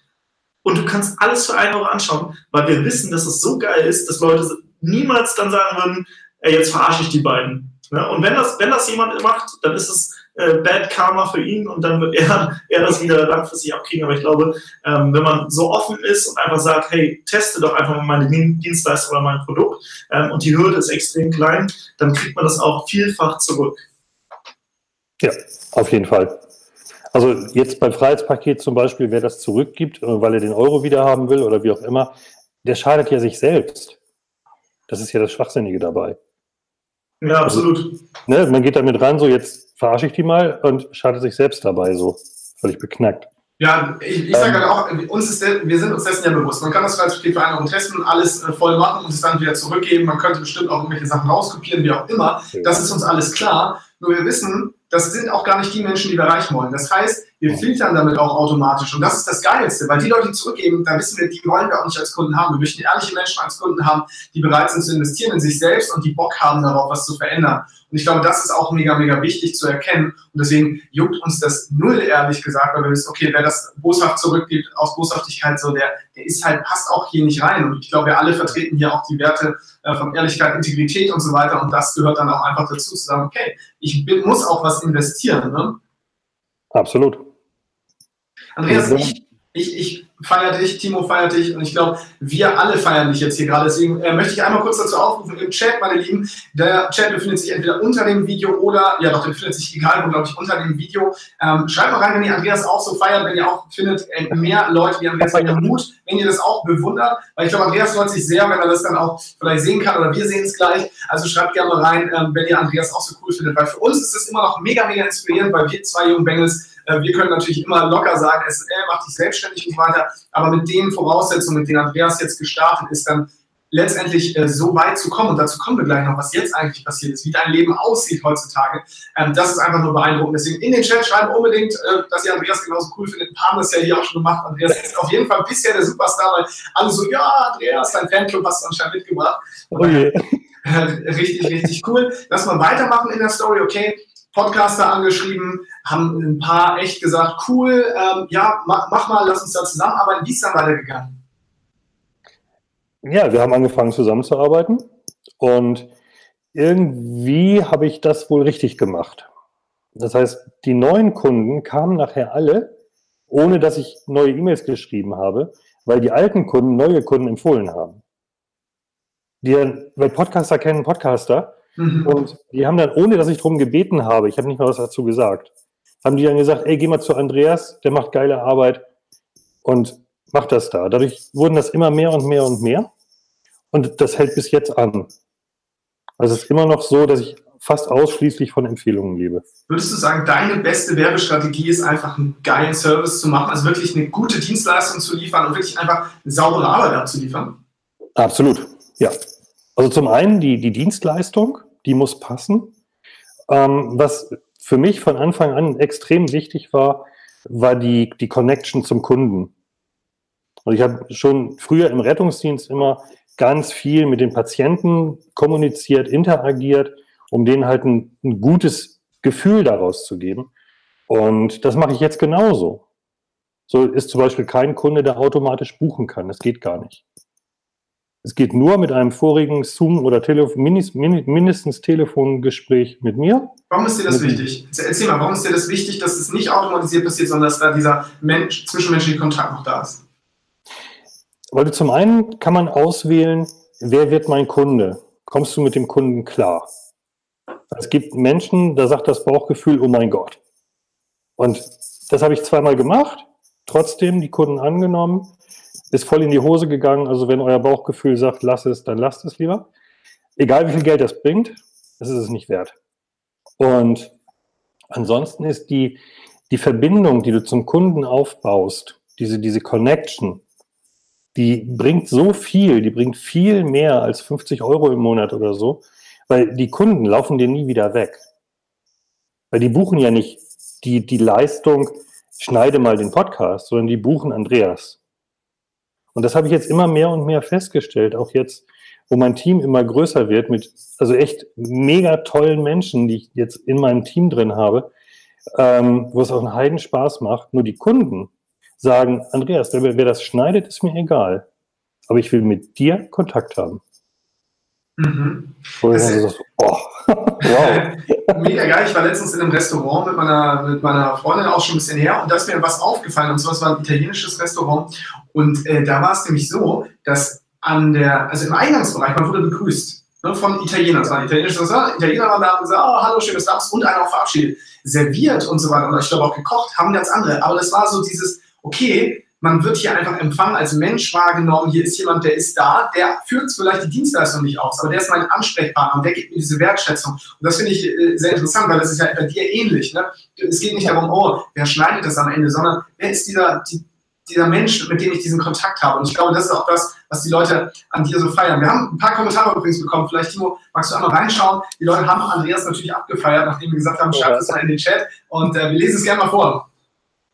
Und du kannst alles für ein Euro anschauen, weil wir wissen, dass es so geil ist, dass Leute niemals dann sagen würden, ey, jetzt verarsche ich die beiden. Und wenn das, wenn das jemand macht, dann ist es äh, Bad Karma für ihn und dann wird er, er das wieder langfristig abkriegen. Aber ich glaube, ähm, wenn man so offen ist und einfach sagt, hey, teste doch einfach mal meine Dienstleistung oder mein Produkt ähm, und die Hürde ist extrem klein, dann kriegt man das auch vielfach zurück. Ja, auf jeden Fall. Also jetzt beim Freiheitspaket zum Beispiel, wer das zurückgibt, äh, weil er den Euro wieder haben will oder wie auch immer, der schadet ja sich selbst. Das ist ja das Schwachsinnige dabei. Ja, absolut. Also, ne, man geht damit ran, so jetzt verarsche ich die mal und schadet sich selbst dabei so. Völlig beknackt. Ja, ich, ich sage halt auch, uns ist wir sind uns dessen ja bewusst. Man kann das als Vereinbarung testen, alles äh, voll machen und es dann wieder zurückgeben. Man könnte bestimmt auch irgendwelche Sachen rauskopieren, wie auch immer. Das ist uns alles klar. Nur wir wissen, das sind auch gar nicht die Menschen, die wir erreichen wollen. Das heißt, wir filtern damit auch automatisch. Und das ist das Geilste, weil die Leute, die zurückgeben, da wissen wir, die wollen wir auch nicht als Kunden haben. Wir möchten ehrliche Menschen als Kunden haben, die bereit sind zu investieren in sich selbst und die Bock haben darauf, was zu verändern. Und ich glaube, das ist auch mega, mega wichtig zu erkennen. Und deswegen juckt uns das null, ehrlich gesagt, weil wir wissen, okay, wer das boshaft zurückgibt, aus Boshaftigkeit so, der, der ist halt, passt auch hier nicht rein. Und ich glaube, wir alle vertreten hier auch die Werte äh, von Ehrlichkeit, Integrität und so weiter. Und das gehört dann auch einfach dazu, zu sagen, okay, ich bin, muss auch was investieren. Ne? Absolut. Andreas, ich, ich, ich feiere dich, Timo feiert dich und ich glaube, wir alle feiern dich jetzt hier gerade. Deswegen äh, möchte ich einmal kurz dazu aufrufen im Chat, meine Lieben. Der Chat befindet sich entweder unter dem Video oder, ja doch, der befindet sich egal wo, glaube ich, unter dem Video. Ähm, schreibt mal rein, wenn ihr Andreas auch so feiert, wenn ihr auch findet, äh, mehr Leute wie Andreas mit Mut, wenn ihr das auch bewundert. Weil ich glaube, Andreas freut sich sehr, wenn er das dann auch vielleicht sehen kann oder wir sehen es gleich. Also schreibt gerne mal rein, ähm, wenn ihr Andreas auch so cool findet. Weil für uns ist das immer noch mega, mega inspirierend, weil wir zwei jungen Bengels äh, wir können natürlich immer locker sagen, es äh, macht dich selbstständig und so weiter. Aber mit den Voraussetzungen, mit denen Andreas jetzt gestartet ist, dann letztendlich äh, so weit zu kommen, und dazu kommen wir gleich noch, was jetzt eigentlich passiert ist, wie dein Leben aussieht heutzutage, ähm, das ist einfach nur beeindruckend. Deswegen in den Chat schreiben unbedingt, äh, dass ihr Andreas genauso cool findet. Ein paar haben das ja hier auch schon gemacht. Andreas ist auf jeden Fall bisher der Superstar, weil alle so, ja, Andreas, dein Fanclub hast du anscheinend mitgebracht. Oh je. richtig, richtig cool. Lass mal weitermachen in der Story, okay. Podcaster angeschrieben, haben ein paar echt gesagt, cool, ähm, ja, mach, mach, mal, lass uns da zusammenarbeiten. Wie ist dann weitergegangen? Ja, wir haben angefangen zusammenzuarbeiten und irgendwie habe ich das wohl richtig gemacht. Das heißt, die neuen Kunden kamen nachher alle, ohne dass ich neue E-Mails geschrieben habe, weil die alten Kunden neue Kunden empfohlen haben. Die, weil Podcaster kennen Podcaster Mhm. Und die haben dann, ohne dass ich darum gebeten habe, ich habe nicht mal was dazu gesagt, haben die dann gesagt, ey, geh mal zu Andreas, der macht geile Arbeit und macht das da. Dadurch wurden das immer mehr und mehr und mehr. Und das hält bis jetzt an. Also es ist immer noch so, dass ich fast ausschließlich von Empfehlungen lebe. Würdest du sagen, deine beste Werbestrategie ist einfach einen geilen Service zu machen, also wirklich eine gute Dienstleistung zu liefern und wirklich einfach eine saubere Arbeit abzuliefern? Absolut, ja. Also zum einen die, die Dienstleistung, die muss passen. Ähm, was für mich von Anfang an extrem wichtig war, war die, die Connection zum Kunden. Und ich habe schon früher im Rettungsdienst immer ganz viel mit den Patienten kommuniziert, interagiert, um denen halt ein, ein gutes Gefühl daraus zu geben. Und das mache ich jetzt genauso. So ist zum Beispiel kein Kunde, der automatisch buchen kann. Das geht gar nicht. Es geht nur mit einem vorigen Zoom- oder Telefon, mindestens Telefongespräch mit mir. Warum ist dir das wichtig? Erzähl mal, warum ist dir das wichtig, dass es nicht automatisiert passiert, sondern dass da dieser Mensch, zwischenmenschliche Kontakt noch da ist? Weil zum einen kann man auswählen, wer wird mein Kunde? Kommst du mit dem Kunden klar? Es gibt Menschen, da sagt das Bauchgefühl, oh mein Gott. Und das habe ich zweimal gemacht, trotzdem die Kunden angenommen, ist voll in die Hose gegangen. Also wenn euer Bauchgefühl sagt, lass es, dann lasst es lieber. Egal wie viel Geld das bringt, das ist es nicht wert. Und ansonsten ist die, die Verbindung, die du zum Kunden aufbaust, diese, diese Connection, die bringt so viel, die bringt viel mehr als 50 Euro im Monat oder so, weil die Kunden laufen dir nie wieder weg. Weil die buchen ja nicht die, die Leistung, schneide mal den Podcast, sondern die buchen Andreas. Und das habe ich jetzt immer mehr und mehr festgestellt, auch jetzt, wo mein Team immer größer wird, mit also echt mega tollen Menschen, die ich jetzt in meinem Team drin habe, ähm, wo es auch einen Heiden Spaß macht. Nur die Kunden sagen, Andreas, wer, wer das schneidet, ist mir egal. Aber ich will mit dir Kontakt haben. Mhm. Wo ich so, oh, wow. Mega geil. Ich war letztens in einem Restaurant mit meiner, mit meiner Freundin auch schon ein bisschen her und da ist mir was aufgefallen. Und zwar, es war ein italienisches Restaurant. Und äh, da war es nämlich so, dass an der, also im Eingangsbereich, man wurde begrüßt ne, von Italienern. Es war ein italienisches Restaurant. Italiener waren da und gesagt, oh, hallo, schönes Abend und einer auch verabschiedet. Serviert und so weiter. Und ich glaube auch gekocht, haben ganz andere. Aber das war so dieses, okay, man wird hier einfach empfangen als Mensch wahrgenommen. Hier ist jemand, der ist da, der führt vielleicht die Dienstleistung nicht aus, aber der ist mein Ansprechpartner und der gibt mir diese Wertschätzung. Und das finde ich äh, sehr interessant, weil das ist ja bei dir ähnlich. Ne? Es geht nicht darum, oh, wer schneidet das am Ende, sondern wer ist dieser, die, dieser Mensch, mit dem ich diesen Kontakt habe. Und ich glaube, das ist auch das, was die Leute an dir so feiern. Wir haben ein paar Kommentare übrigens bekommen. Vielleicht, Timo, magst du einmal reinschauen? Die Leute haben Andreas natürlich abgefeiert, nachdem wir gesagt haben, schreibt es mal in den Chat. Und äh, wir lesen es gerne mal vor.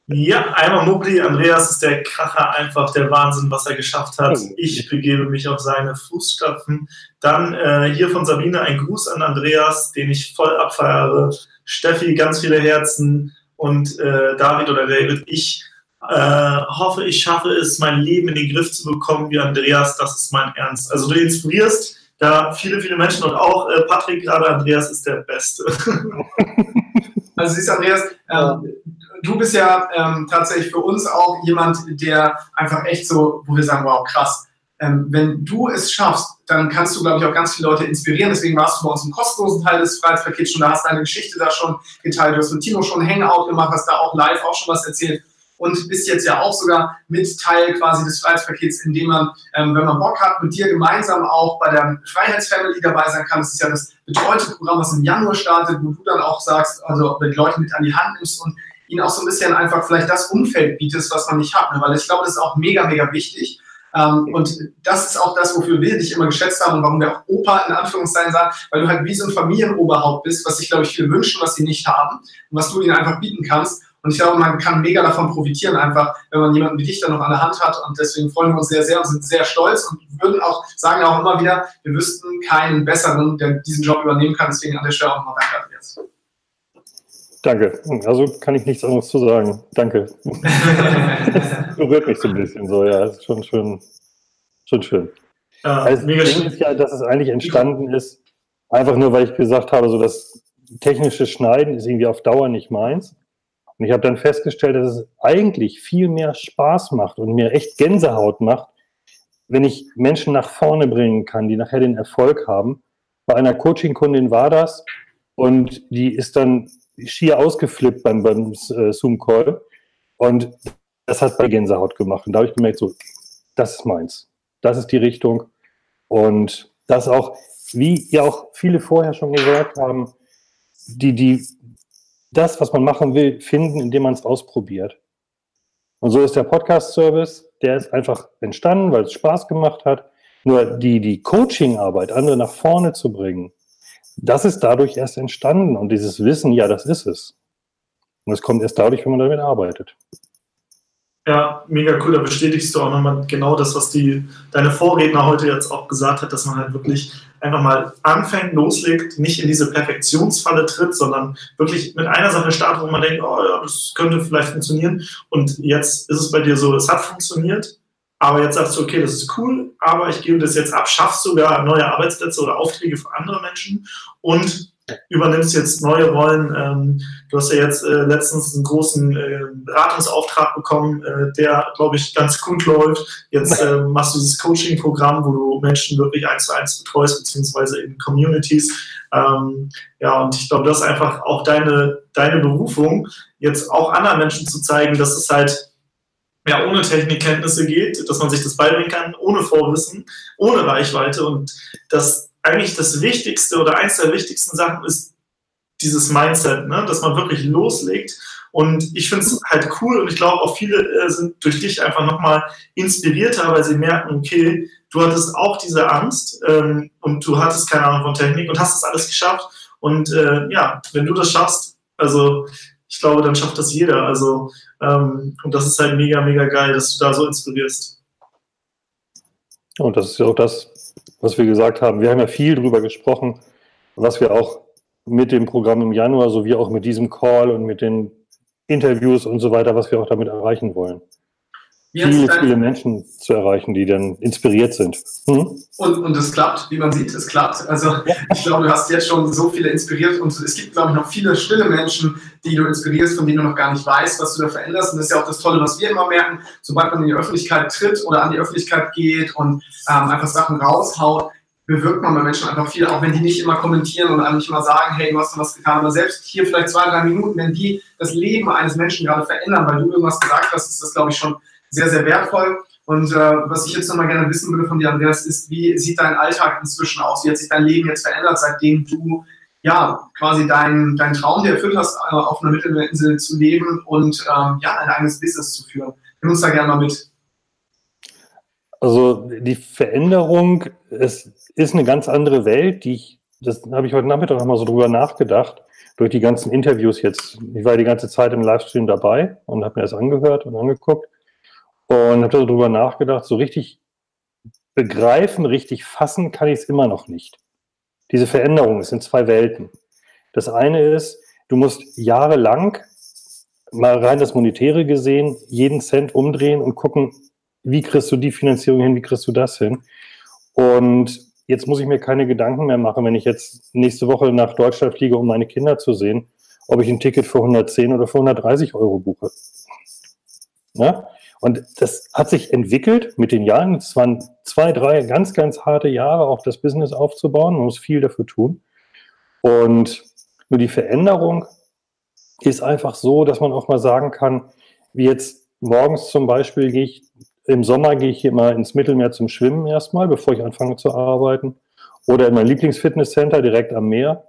Ja, einmal Mugli, Andreas ist der Kracher, einfach der Wahnsinn, was er geschafft hat. Oh. Ich begebe mich auf seine Fußstapfen. Dann äh, hier von Sabine ein Gruß an Andreas, den ich voll abfeiere. Steffi, ganz viele Herzen und äh, David oder David, ich äh, hoffe, ich schaffe es, mein Leben in den Griff zu bekommen wie Andreas. Das ist mein Ernst. Also du inspirierst da viele, viele Menschen und auch äh, Patrick gerade, Andreas ist der Beste. also siehst du, Andreas, ähm, du bist ja ähm, tatsächlich für uns auch jemand, der einfach echt so, wo wir sagen, wow, krass. Ähm, wenn du es schaffst, dann kannst du, glaube ich, auch ganz viele Leute inspirieren. Deswegen warst du bei uns im kostenlosen Teil des Freiheitspakets schon, da hast deine Geschichte da schon geteilt. Du hast mit Timo schon Hangout gemacht, hast da auch live auch schon was erzählt und bist jetzt ja auch sogar mit Teil quasi des Freiheitspakets, indem man, ähm, wenn man Bock hat, mit dir gemeinsam auch bei der Freiheitsfamily dabei sein kann. Das ist ja das betreute Programm, was im Januar startet, wo du dann auch sagst, also die Leute mit an die Hand nimmst und ihnen auch so ein bisschen einfach vielleicht das Umfeld bietest, was man nicht hat. Ne? Weil ich glaube, das ist auch mega, mega wichtig. Ähm, und das ist auch das, wofür wir dich immer geschätzt haben und warum wir auch Opa in Anführungszeichen sagen, weil du halt wie so ein Familienoberhaupt bist, was sich, glaube ich, viele wünschen, was sie nicht haben und was du ihnen einfach bieten kannst. Und ich glaube, man kann mega davon profitieren, einfach, wenn man jemanden wie dich dann noch an der Hand hat. Und deswegen freuen wir uns sehr, sehr und sind sehr stolz und würden auch, sagen auch immer wieder, wir wüssten keinen besseren, der diesen Job übernehmen kann. Deswegen an der Stelle auch nochmal danke, Andreas. Danke. Also kann ich nichts anderes zu sagen. Danke. Berührt mich so ein bisschen so, ja. Ist schon schön. Schon schön. Ja, also das Ding ist ja, dass es eigentlich entstanden ist, einfach nur, weil ich gesagt habe, so das technische Schneiden ist irgendwie auf Dauer nicht meins. Und ich habe dann festgestellt, dass es eigentlich viel mehr Spaß macht und mir echt Gänsehaut macht, wenn ich Menschen nach vorne bringen kann, die nachher den Erfolg haben. Bei einer Coaching-Kundin war das und die ist dann schier ausgeflippt beim, beim äh, Zoom-Call. Und das hat bei Gänsehaut gemacht. Und da habe ich gemerkt, so, das ist meins. Das ist die Richtung. Und das auch, wie ja auch viele vorher schon gesagt haben, die, die, das, was man machen will, finden, indem man es ausprobiert. Und so ist der Podcast-Service, der ist einfach entstanden, weil es Spaß gemacht hat. Nur die, die Coaching-Arbeit, andere nach vorne zu bringen, das ist dadurch erst entstanden. Und dieses Wissen, ja, das ist es. Und es kommt erst dadurch, wenn man damit arbeitet. Ja, mega cool. Da bestätigst du auch nochmal genau das, was die, deine Vorredner heute jetzt auch gesagt hat, dass man halt wirklich einfach mal anfängt, loslegt, nicht in diese Perfektionsfalle tritt, sondern wirklich mit einer Sache startet, wo man denkt, oh ja, das könnte vielleicht funktionieren. Und jetzt ist es bei dir so, es hat funktioniert, aber jetzt sagst du, okay, das ist cool, aber ich gebe das jetzt ab, schaffst sogar neue Arbeitsplätze oder Aufträge für andere Menschen und übernimmst jetzt neue Rollen. Ähm, du hast ja jetzt äh, letztens einen großen äh, Beratungsauftrag bekommen, äh, der, glaube ich, ganz gut läuft. Jetzt äh, machst du dieses Coaching-Programm, wo du Menschen wirklich eins zu eins betreust, beziehungsweise in Communities. Ähm, ja, und ich glaube, das ist einfach auch deine, deine Berufung, jetzt auch anderen Menschen zu zeigen, dass es halt ja, ohne Technikkenntnisse geht, dass man sich das beibringen kann, ohne Vorwissen, ohne Reichweite und dass eigentlich das Wichtigste oder eins der wichtigsten Sachen ist dieses Mindset, ne? dass man wirklich loslegt. Und ich finde es halt cool und ich glaube auch viele äh, sind durch dich einfach nochmal inspirierter, weil sie merken, okay, du hattest auch diese Angst ähm, und du hattest keine Ahnung von Technik und hast es alles geschafft. Und äh, ja, wenn du das schaffst, also ich glaube, dann schafft das jeder. Also ähm, und das ist halt mega, mega geil, dass du da so inspirierst. Und das ist ja auch das, was wir gesagt haben. Wir haben ja viel darüber gesprochen, was wir auch mit dem Programm im Januar sowie auch mit diesem Call und mit den Interviews und so weiter, was wir auch damit erreichen wollen. Viele, viele Menschen zu erreichen, die dann inspiriert sind. Mhm. Und, und es klappt, wie man sieht, es klappt. Also ich glaube, du hast jetzt schon so viele inspiriert und es gibt, glaube ich, noch viele stille Menschen, die du inspirierst, von denen du noch gar nicht weißt, was du da veränderst. Und das ist ja auch das Tolle, was wir immer merken, sobald man in die Öffentlichkeit tritt oder an die Öffentlichkeit geht und ähm, einfach Sachen raushaut, bewirkt man bei Menschen einfach viel, auch wenn die nicht immer kommentieren und einem nicht immer sagen, hey, du hast was getan. Aber selbst hier vielleicht zwei, drei Minuten, wenn die das Leben eines Menschen gerade verändern, weil du irgendwas gesagt hast, ist das, glaube ich, schon sehr, sehr wertvoll. Und äh, was ich jetzt nochmal gerne wissen würde von dir, Andreas, ist, wie sieht dein Alltag inzwischen aus? Wie hat sich dein Leben jetzt verändert, seitdem du ja quasi deinen dein Traum, der erfüllt hast, äh, auf einer Mittelmeerinsel zu leben und ähm, ja, ein eigenes Business zu führen? Nimm uns da gerne mal mit. Also die Veränderung, es ist eine ganz andere Welt, die ich, das habe ich heute Nachmittag nochmal so drüber nachgedacht, durch die ganzen Interviews jetzt. Ich war die ganze Zeit im Livestream dabei und habe mir das angehört und angeguckt und habe darüber nachgedacht, so richtig begreifen, richtig fassen kann ich es immer noch nicht. Diese Veränderung ist in zwei Welten. Das eine ist, du musst jahrelang, mal rein das Monetäre gesehen, jeden Cent umdrehen und gucken, wie kriegst du die Finanzierung hin, wie kriegst du das hin. Und jetzt muss ich mir keine Gedanken mehr machen, wenn ich jetzt nächste Woche nach Deutschland fliege, um meine Kinder zu sehen, ob ich ein Ticket für 110 oder für 130 Euro buche. Ja? Und das hat sich entwickelt mit den Jahren. Es waren zwei, drei ganz, ganz harte Jahre, auch das Business aufzubauen. Man muss viel dafür tun. Und nur die Veränderung ist einfach so, dass man auch mal sagen kann, wie jetzt morgens zum Beispiel gehe ich, im Sommer gehe ich hier mal ins Mittelmeer zum Schwimmen erstmal, bevor ich anfange zu arbeiten. Oder in mein Lieblingsfitnesscenter direkt am Meer.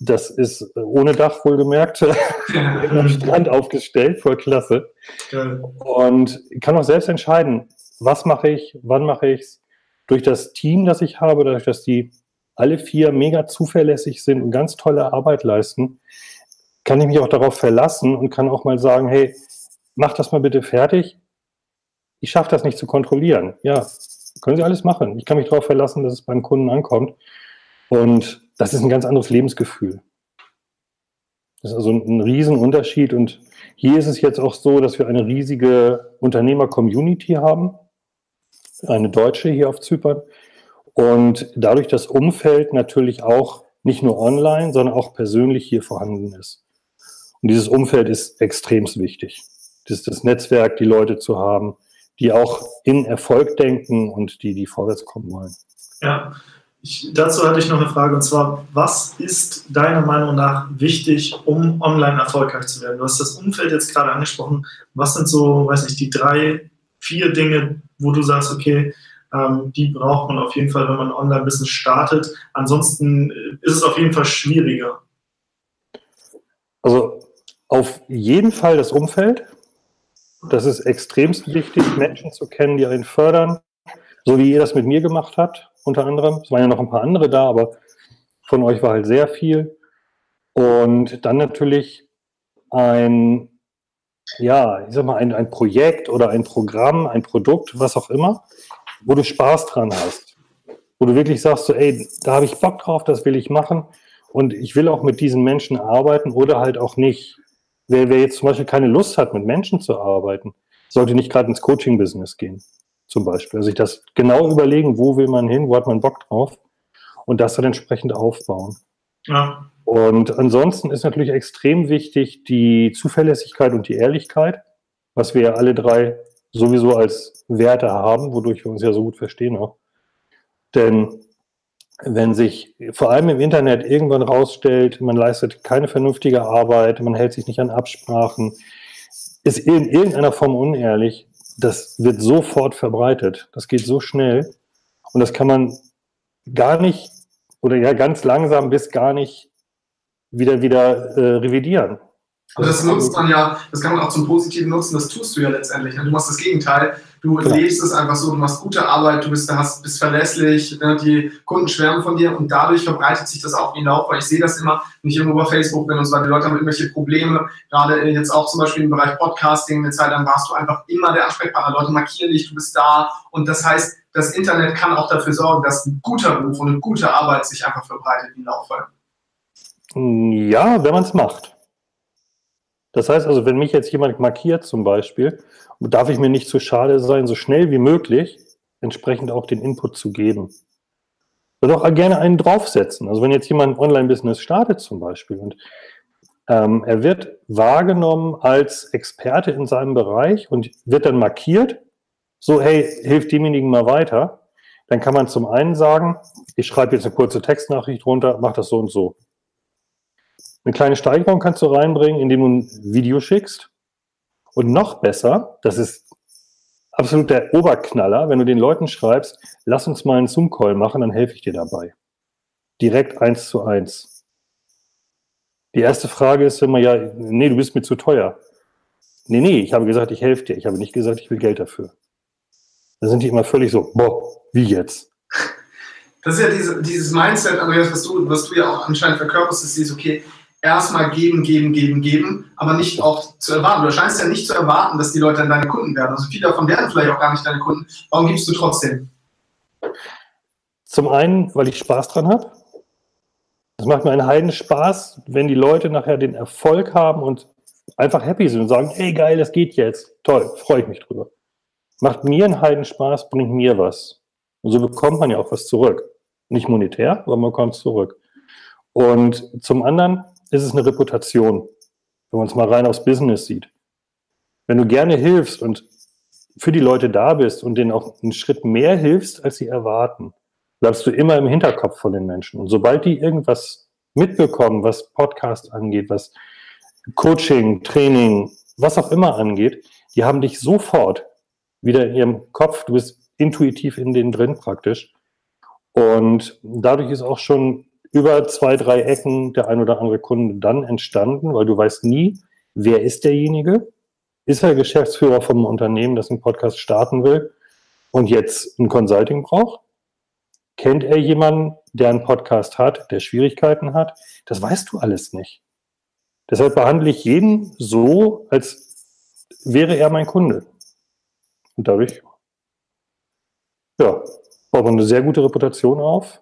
Das ist äh, ohne Dach wohlgemerkt, am Strand aufgestellt, voll klasse. Und ich kann auch selbst entscheiden, was mache ich, wann mache ich es. Durch das Team, das ich habe, dadurch, dass die alle vier mega zuverlässig sind und ganz tolle Arbeit leisten, kann ich mich auch darauf verlassen und kann auch mal sagen, hey, mach das mal bitte fertig. Ich schaffe das nicht zu kontrollieren. Ja, können Sie alles machen. Ich kann mich darauf verlassen, dass es beim Kunden ankommt. Und das ist ein ganz anderes Lebensgefühl. Das ist also ein Riesenunterschied. Und hier ist es jetzt auch so, dass wir eine riesige Unternehmer-Community haben, eine deutsche hier auf Zypern. Und dadurch das Umfeld natürlich auch nicht nur online, sondern auch persönlich hier vorhanden ist. Und dieses Umfeld ist extrem wichtig. Das das Netzwerk, die Leute zu haben, die auch in Erfolg denken und die, die vorwärts kommen wollen. Ja, Ich, dazu hatte ich noch eine Frage und zwar, was ist deiner Meinung nach wichtig, um online erfolgreich zu werden? Du hast das Umfeld jetzt gerade angesprochen. Was sind so, weiß nicht, die drei, vier Dinge, wo du sagst, okay, ähm, die braucht man auf jeden Fall, wenn man Online-Business startet. Ansonsten ist es auf jeden Fall schwieriger. Also auf jeden Fall das Umfeld. Das ist extremst wichtig, Menschen zu kennen, die einen fördern, so wie ihr das mit mir gemacht habt, unter anderem. Es waren ja noch ein paar andere da, aber von euch war halt sehr viel. Und dann natürlich ein, ja, ich sag mal, ein, ein Projekt oder ein Programm, ein Produkt, was auch immer, wo du Spaß dran hast. Wo du wirklich sagst, so, ey, da habe ich Bock drauf, das will ich machen. Und ich will auch mit diesen Menschen arbeiten oder halt auch nicht. Wer, wer jetzt zum Beispiel keine Lust hat, mit Menschen zu arbeiten, sollte nicht gerade ins Coaching-Business gehen, zum Beispiel. Also sich das genau überlegen, wo will man hin, wo hat man Bock drauf und das dann entsprechend aufbauen. Ja. Und ansonsten ist natürlich extrem wichtig die Zuverlässigkeit und die Ehrlichkeit, was wir ja alle drei sowieso als Werte haben, wodurch wir uns ja so gut verstehen auch. Denn wenn sich vor allem im Internet irgendwann rausstellt, man leistet keine vernünftige Arbeit, man hält sich nicht an Absprachen, ist in irgendeiner Form unehrlich, das wird sofort verbreitet. Das geht so schnell und das kann man gar nicht oder ja ganz langsam bis gar nicht wieder wieder äh, revidieren. Und das nutzt man ja, das kann man auch zum Positiven nutzen, das tust du ja letztendlich. Du machst das Gegenteil. Du genau. lebst es einfach so, du machst gute Arbeit, du bist, hast, bist verlässlich, ne, die Kunden schwärmen von dir und dadurch verbreitet sich das auch wie ein Lauf, weil ich sehe das immer, wenn ich irgendwo bei Facebook bin und so weiter, die Leute haben irgendwelche Probleme, gerade jetzt auch zum Beispiel im Bereich Podcasting, eine Zeit lang warst du einfach immer der Ansprechpartner, Leute markieren dich, du bist da und das heißt, das Internet kann auch dafür sorgen, dass ein guter Ruf und eine gute Arbeit sich einfach verbreitet wie ein Lauffall. Ja, wenn man es macht. Das heißt also, wenn mich jetzt jemand markiert zum Beispiel, darf ich mir nicht zu schade sein, so schnell wie möglich entsprechend auch den Input zu geben. Würde auch gerne einen draufsetzen. Also wenn jetzt jemand ein Online-Business startet zum Beispiel und ähm, er wird wahrgenommen als Experte in seinem Bereich und wird dann markiert, so hey, hilf demjenigen mal weiter, dann kann man zum einen sagen, ich schreibe jetzt eine kurze Textnachricht runter, mach das so und so. Eine kleine Steigerung kannst du reinbringen, indem du ein Video schickst. Und noch besser, das ist absolut der Oberknaller, wenn du den Leuten schreibst, lass uns mal einen Zoom-Call machen, dann helfe ich dir dabei. Direkt eins zu eins. Die erste Frage ist immer, ja, nee, du bist mir zu teuer. Nee, nee, ich habe gesagt, ich helfe dir. Ich habe nicht gesagt, ich will Geld dafür. Da sind die immer völlig so, boah, wie jetzt? Das ist ja diese, dieses Mindset, Andreas, was du, was du ja auch anscheinend verkörperst, ist dieses, okay, erstmal geben, geben, geben, geben, aber nicht auch zu erwarten. Du scheinst ja nicht zu erwarten, dass die Leute dann deine Kunden werden. Also viele davon werden vielleicht auch gar nicht deine Kunden. Warum gibst du trotzdem? Zum einen, weil ich Spaß dran habe. Es macht mir einen Heiden Spaß, wenn die Leute nachher den Erfolg haben und einfach happy sind und sagen, hey geil, das geht jetzt. Toll, freue ich mich drüber. Macht mir einen Heiden Spaß, bringt mir was. Und so bekommt man ja auch was zurück. Nicht monetär, aber man kommt zurück. Und zum anderen ist es eine Reputation, wenn man es mal rein aufs Business sieht. Wenn du gerne hilfst und für die Leute da bist und denen auch einen Schritt mehr hilfst, als sie erwarten, bleibst du immer im Hinterkopf von den Menschen. Und sobald die irgendwas mitbekommen, was Podcast angeht, was Coaching, Training, was auch immer angeht, die haben dich sofort wieder in ihrem Kopf, du bist intuitiv in denen drin praktisch. Und dadurch ist auch schon über zwei, drei Ecken der ein oder andere Kunde dann entstanden, weil du weißt nie, wer ist derjenige? Ist er Geschäftsführer vom Unternehmen, das einen Podcast starten will und jetzt ein Consulting braucht? Kennt er jemanden, der einen Podcast hat, der Schwierigkeiten hat? Das weißt du alles nicht. Deshalb behandle ich jeden so, als wäre er mein Kunde. Und dadurch, ja, baut man eine sehr gute Reputation auf,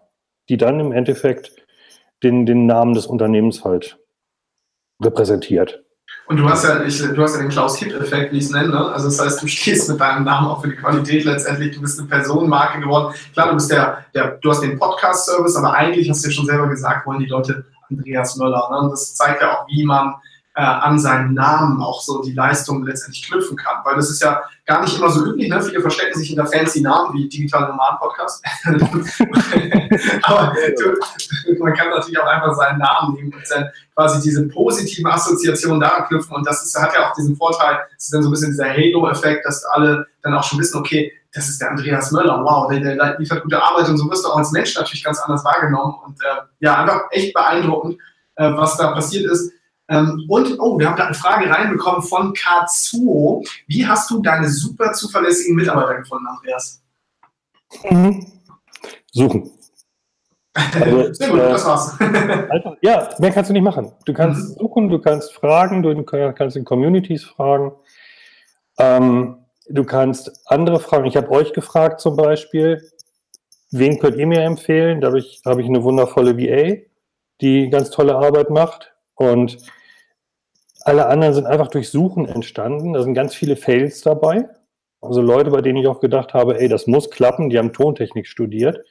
die dann im Endeffekt den, den Namen des Unternehmens halt repräsentiert. Und du hast ja, ich, du hast ja den Klaus-Hip-Effekt, wie ich es nenne. Ne? Also das heißt, du stehst mit deinem Namen auch für die Qualität letztendlich. Du bist eine Personenmarke geworden. Klar, du bist der, der du hast den Podcast-Service, aber eigentlich hast du ja schon selber gesagt, wollen die Leute Andreas Möller. Ne? Und das zeigt ja auch, wie man äh, an seinen Namen auch so die Leistung letztendlich knüpfen kann. Weil das ist ja gar nicht immer so üblich. Ne? Viele verstecken sich hinter fancy Namen wie Digital Nomaden Podcast. Aber man kann natürlich auch einfach seinen Namen nehmen und dann quasi diese positiven Assoziationen daran knüpfen. Und das ist, hat ja auch diesen Vorteil, es ist dann so ein bisschen dieser Halo-Effekt, dass alle dann auch schon wissen, okay, das ist der Andreas Möller, wow, der, der liefert gute Arbeit und so wirst du auch als Mensch natürlich ganz anders wahrgenommen. Und äh, ja, einfach echt beeindruckend, äh, was da passiert ist. Ähm, und, oh, wir haben da eine Frage reinbekommen von Katsuo. Wie hast du deine super zuverlässigen Mitarbeiter gefunden, Andreas? Mhm. Suchen. Also, Sehr gut, äh, das war's. also, ja, mehr kannst du nicht machen. Du kannst mhm. suchen, du kannst fragen, du kannst in Communities fragen. Ähm, du kannst andere fragen. Ich habe euch gefragt zum Beispiel, wen könnt ihr mir empfehlen? Dadurch habe ich eine wundervolle VA, die ganz tolle Arbeit macht. Und alle anderen sind einfach durch Suchen entstanden. Da sind ganz viele Fails dabei. Also Leute, bei denen ich auch gedacht habe, ey, das muss klappen, die haben Tontechnik studiert.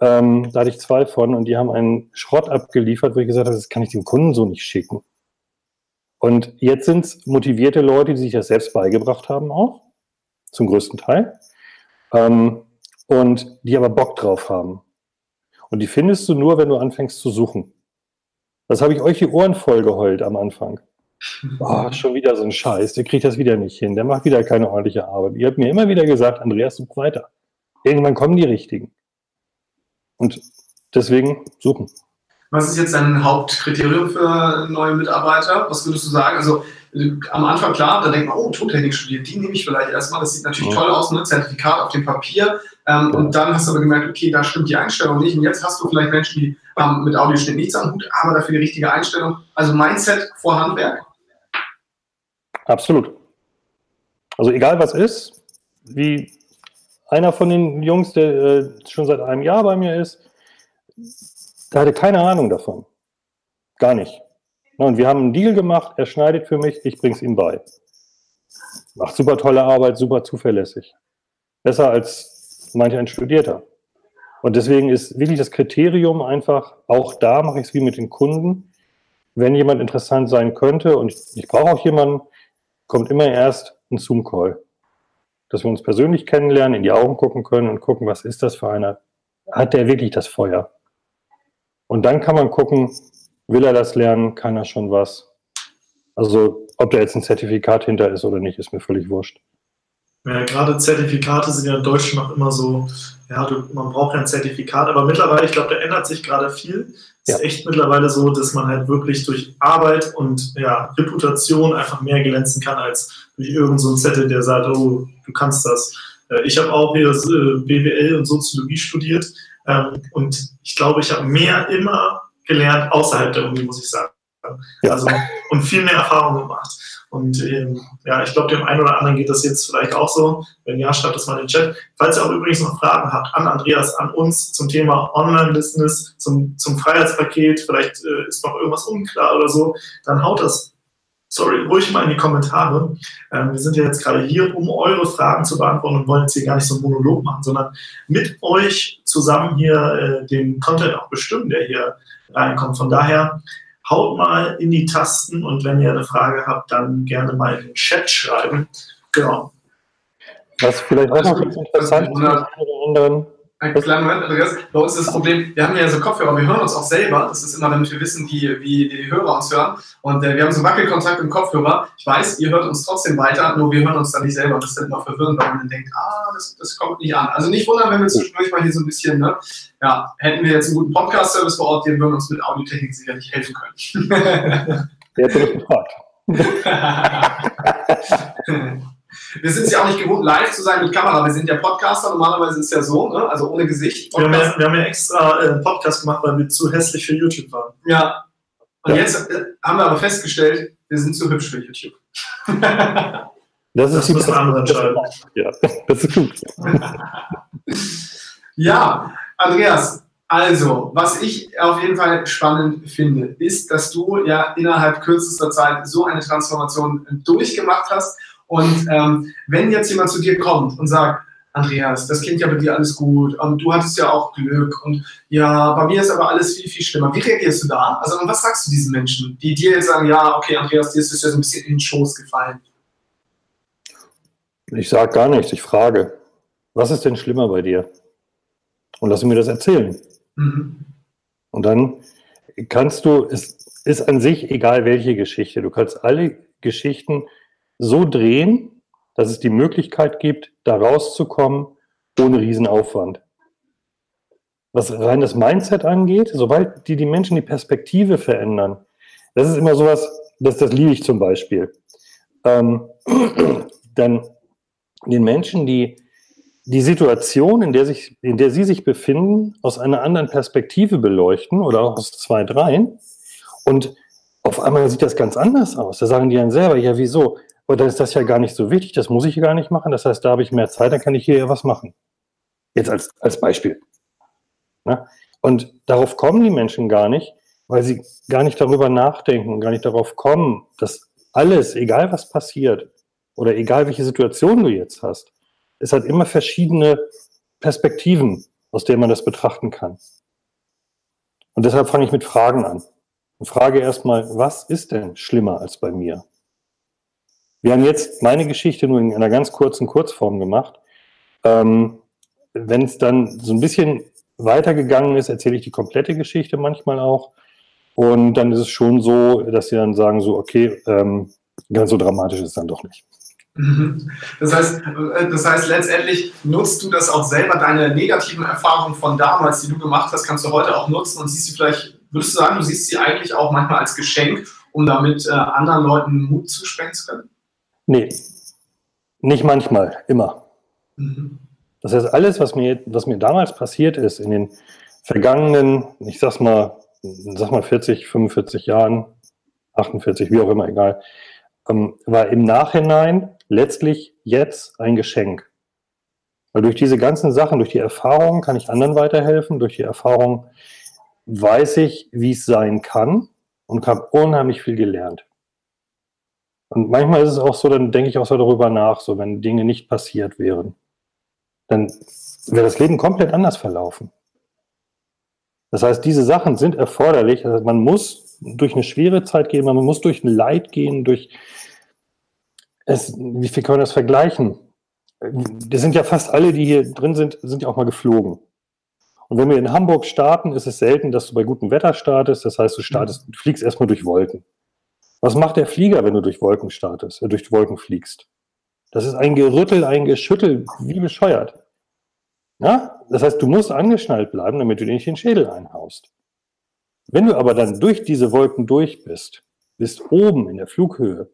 Ähm, da hatte ich zwei von und die haben einen Schrott abgeliefert, wo ich gesagt habe, das kann ich dem Kunden so nicht schicken. Und jetzt sind es motivierte Leute, die sich das selbst beigebracht haben auch, zum größten Teil, ähm, und die aber Bock drauf haben. Und die findest du nur, wenn du anfängst zu suchen. Das habe ich euch die Ohren voll geheult am Anfang. Oh, schon wieder so ein Scheiß, der kriegt das wieder nicht hin, der macht wieder keine ordentliche Arbeit. Ihr habt mir immer wieder gesagt, Andreas, such weiter. Irgendwann kommen die richtigen. Und deswegen suchen. Was ist jetzt dein Hauptkriterium für neue Mitarbeiter? Was würdest du sagen? Also am Anfang klar, da denkt man, oh, Tontechnik studiert, die nehme ich vielleicht erstmal. Das sieht natürlich ja. toll aus, ne? Zertifikat auf dem Papier. Ähm, ja. Und dann hast du aber gemerkt, okay, da stimmt die Einstellung nicht. Und jetzt hast du vielleicht Menschen, die haben mit Audioschnitt nichts am Hut, aber dafür die richtige Einstellung. Also Mindset vor Handwerk. Absolut. Also egal was ist, wie einer von den Jungs, der äh, schon seit einem Jahr bei mir ist, der hatte keine Ahnung davon. Gar nicht. Und wir haben einen Deal gemacht, er schneidet für mich, ich bringe es ihm bei. Macht super tolle Arbeit, super zuverlässig. Besser als manch ein Studierter. Und deswegen ist wirklich das Kriterium einfach, auch da mache ich es wie mit den Kunden, wenn jemand interessant sein könnte und ich, ich brauche auch jemanden, kommt immer erst ein Zoom-Call. Dass wir uns persönlich kennenlernen, in die Augen gucken können und gucken, was ist das für einer? Hat der wirklich das Feuer? Und dann kann man gucken, will er das lernen, kann er schon was? Also, ob da jetzt ein Zertifikat hinter ist oder nicht, ist mir völlig wurscht. Ja, gerade Zertifikate sind ja in Deutschland noch immer so, ja, du, man braucht ja ein Zertifikat, aber mittlerweile, ich glaube, da ändert sich gerade viel. Es ja. ist echt mittlerweile so, dass man halt wirklich durch Arbeit und ja, Reputation einfach mehr glänzen kann, als durch irgendeinen so Zettel, der sagt, oh, du kannst das. Äh, ich habe auch hier äh, BWL und Soziologie studiert ähm, und ich glaube, ich habe mehr immer gelernt außerhalb der Uni, muss ich sagen. Ja. Also, und viel mehr Erfahrung gemacht. Und ähm, ja, ich glaube, dem einen oder anderen geht das jetzt vielleicht auch so. Wenn ja, schreibt das mal in den Chat. Falls ihr auch übrigens noch Fragen habt an Andreas, an uns zum Thema Online-Business, zum, zum Freiheitspaket, vielleicht äh, ist noch irgendwas unklar oder so, dann haut das, sorry, ruhig mal in die Kommentare. Ähm, wir sind ja jetzt gerade hier, um eure Fragen zu beantworten und wollen jetzt hier gar nicht so einen Monolog machen, sondern mit euch zusammen hier äh, den Content auch bestimmen, der hier reinkommt. Von daher haut mal in die Tasten und wenn ihr eine Frage habt, dann gerne mal in den Chat schreiben. Genau. Was vielleicht auch noch interessant ist, anderen ein kleiner Moment, Andreas. Bei uns ist das Problem, wir haben ja so Kopfhörer, wir hören uns auch selber. Das ist immer, damit wir wissen, wie, wie die Hörer uns hören. Und äh, wir haben so Wackelkontakt im Kopfhörer. Ich weiß, ihr hört uns trotzdem weiter, nur wir hören uns dann nicht selber. Das ist dann immer verwirrend, weil man dann denkt, ah, das, das kommt nicht an. Also nicht wundern, wenn wir zwischendurch mal hier so ein bisschen, ne, ja, hätten wir jetzt einen guten Podcast-Service vor Ort, den würden uns mit Audiotechnik sicherlich helfen können. Der hat gefragt. Wir sind es ja auch nicht gewohnt, live zu sein mit Kamera. Wir sind ja Podcaster, normalerweise ist es ja so, ne? also ohne Gesicht. Wir haben, ja, wir haben, ja, extra äh, einen Podcast gemacht, weil wir zu hässlich für YouTube waren. Ja. Und ja. jetzt äh, haben wir aber festgestellt, wir sind zu hübsch für YouTube. Das, ist das müssen andere entscheiden. Ja, das ist gut. ja, Andreas, also, was ich auf jeden Fall spannend finde, ist, dass du ja innerhalb kürzester Zeit so eine Transformation durchgemacht hast und ähm, wenn jetzt jemand zu dir kommt und sagt, Andreas, das klingt ja bei dir alles gut und du hattest ja auch Glück und ja, bei mir ist aber alles viel, viel schlimmer. Wie reagierst du da? Also und was sagst du diesen Menschen, die dir jetzt sagen, ja, okay, Andreas, dir ist es ja so ein bisschen in den Schoß gefallen? Ich sage gar nichts, ich frage, was ist denn schlimmer bei dir? Und lass mir das erzählen. Mhm. Und dann kannst du, es ist an sich egal welche Geschichte, du kannst alle Geschichten so drehen, dass es die Möglichkeit gibt, da rauszukommen ohne Riesenaufwand. Was rein das Mindset angeht, sobald die, die Menschen die Perspektive verändern, das ist immer sowas, das, das liebe ich zum Beispiel. Ähm, dann den Menschen, die die Situation, in der, sich, in der sie sich befinden, aus einer anderen Perspektive beleuchten oder auch aus zwei, dreien. Und auf einmal sieht das ganz anders aus. Da sagen die dann selber, ja, wieso? Aber dann ist das ja gar nicht so wichtig, das muss ich gar nicht machen. Das heißt, da habe ich mehr Zeit, dann kann ich hier ja was machen. Jetzt als, als Beispiel. Ne? Und darauf kommen die Menschen gar nicht, weil sie gar nicht darüber nachdenken und gar nicht darauf kommen, dass alles, egal was passiert oder egal welche Situation du jetzt hast, es hat immer verschiedene Perspektiven, aus denen man das betrachten kann. Und deshalb fange ich mit Fragen an. Und frage erstmal, was ist denn schlimmer als bei mir? Wir haben jetzt meine Geschichte nur in einer ganz kurzen Kurzform gemacht. Ähm, Wenn es dann so ein bisschen weitergegangen ist, erzähle ich die komplette Geschichte manchmal auch. Und dann ist es schon so, dass sie dann sagen, so, okay, ähm, ganz so dramatisch ist es dann doch nicht. Das heißt, äh, das heißt, letztendlich nutzt du das auch selber, deine negativen Erfahrungen von damals, die du gemacht hast, kannst du heute auch nutzen und siehst sie vielleicht, würdest du sagen, du siehst sie eigentlich auch manchmal als Geschenk, um damit äh, anderen Leuten Mut zusprechen zu können? Nee, nicht manchmal, immer. Mhm. Das heißt, alles, was mir, was mir damals passiert ist, in den vergangenen, ich sag's mal, sag mal 40, 45 Jahren, 48, wie auch immer, egal, ähm, war im Nachhinein letztlich jetzt ein Geschenk. Weil durch diese ganzen Sachen, durch die Erfahrung kann ich anderen weiterhelfen, durch die Erfahrung weiß ich, wie es sein kann und habe unheimlich viel gelernt. Und manchmal ist es auch so, dann denke ich auch so darüber nach, so wenn Dinge nicht passiert wären, dann wäre das Leben komplett anders verlaufen. Das heißt, diese Sachen sind erforderlich. Also man muss durch eine schwere Zeit gehen, man muss durch ein Leid gehen, durch es, wie viel können wir das vergleichen? Das sind ja fast alle, die hier drin sind, sind ja auch mal geflogen. Und wenn wir in Hamburg starten, ist es selten, dass du bei gutem Wetter startest. Das heißt, du startest, du fliegst erstmal durch Wolken. Was macht der Flieger, wenn du durch Wolken startest, äh, durch Wolken fliegst? Das ist ein Gerüttel, ein Geschüttel, wie bescheuert. Ja? Das heißt, du musst angeschnallt bleiben, damit du dir nicht den Schädel einhaust. Wenn du aber dann durch diese Wolken durch bist, bist oben in der Flughöhe,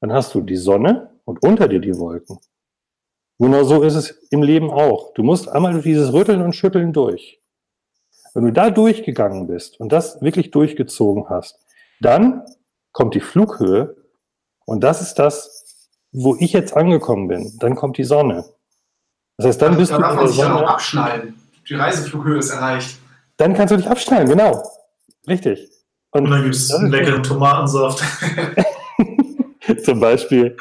dann hast du die Sonne und unter dir die Wolken. Genau so ist es im Leben auch. Du musst einmal durch dieses Rütteln und Schütteln durch. Wenn du da durchgegangen bist und das wirklich durchgezogen hast, dann kommt die Flughöhe und das ist das, wo ich jetzt angekommen bin. Dann kommt die Sonne. Das heißt, dann, dann bist dann du darf man sich Sonne. auch abschneiden. Die Reiseflughöhe ist erreicht. Dann kannst du dich abschneiden, genau. Richtig. Und, und dann gibt es einen leckeren Tomatensaft. Zum Beispiel.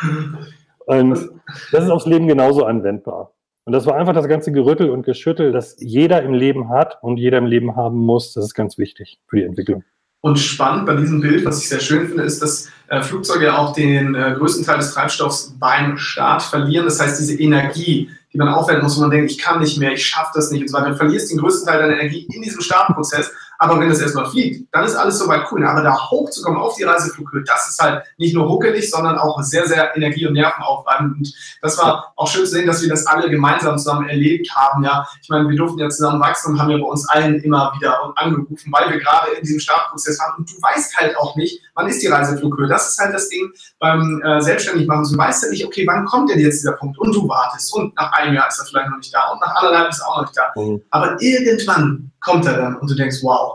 Und das ist aufs Leben genauso anwendbar. Und das war einfach das ganze Gerüttel und Geschüttel, das jeder im Leben hat und jeder im Leben haben muss. Das ist ganz wichtig für die Entwicklung. Und spannend bei diesem Bild, was ich sehr schön finde, ist, dass äh, Flugzeuge auch den äh, größten Teil des Treibstoffs beim Start verlieren. Das heißt, diese Energie, die man aufwenden muss, wo man denkt, ich kann nicht mehr, ich schaffe das nicht und so weiter. Du verlierst den größten Teil deiner Energie in diesem Startprozess aber wenn es erstmal fliegt, dann ist alles soweit cool. Aber da hochzukommen auf die Reiseflughöhe, das ist halt nicht nur ruckelig, sondern auch sehr, sehr Energie- und Nervenaufwand. Und das war auch schön zu sehen, dass wir das alle gemeinsam zusammen erlebt haben. Ja, ich meine, wir durften ja zusammen wachsen und haben ja bei uns allen immer wieder angerufen, weil wir gerade in diesem Startprozess waren. Und du weißt halt auch nicht, wann ist die Reiseflughöhe. Das ist halt das Ding beim äh, Selbstständigmachen. Du weißt ja nicht, okay, wann kommt denn jetzt dieser Punkt? Und du wartest. Und nach einem Jahr ist er vielleicht noch nicht da. Und nach anderthalb ist er auch noch nicht da. Mhm. Aber irgendwann kommt er dann und du denkst, wow.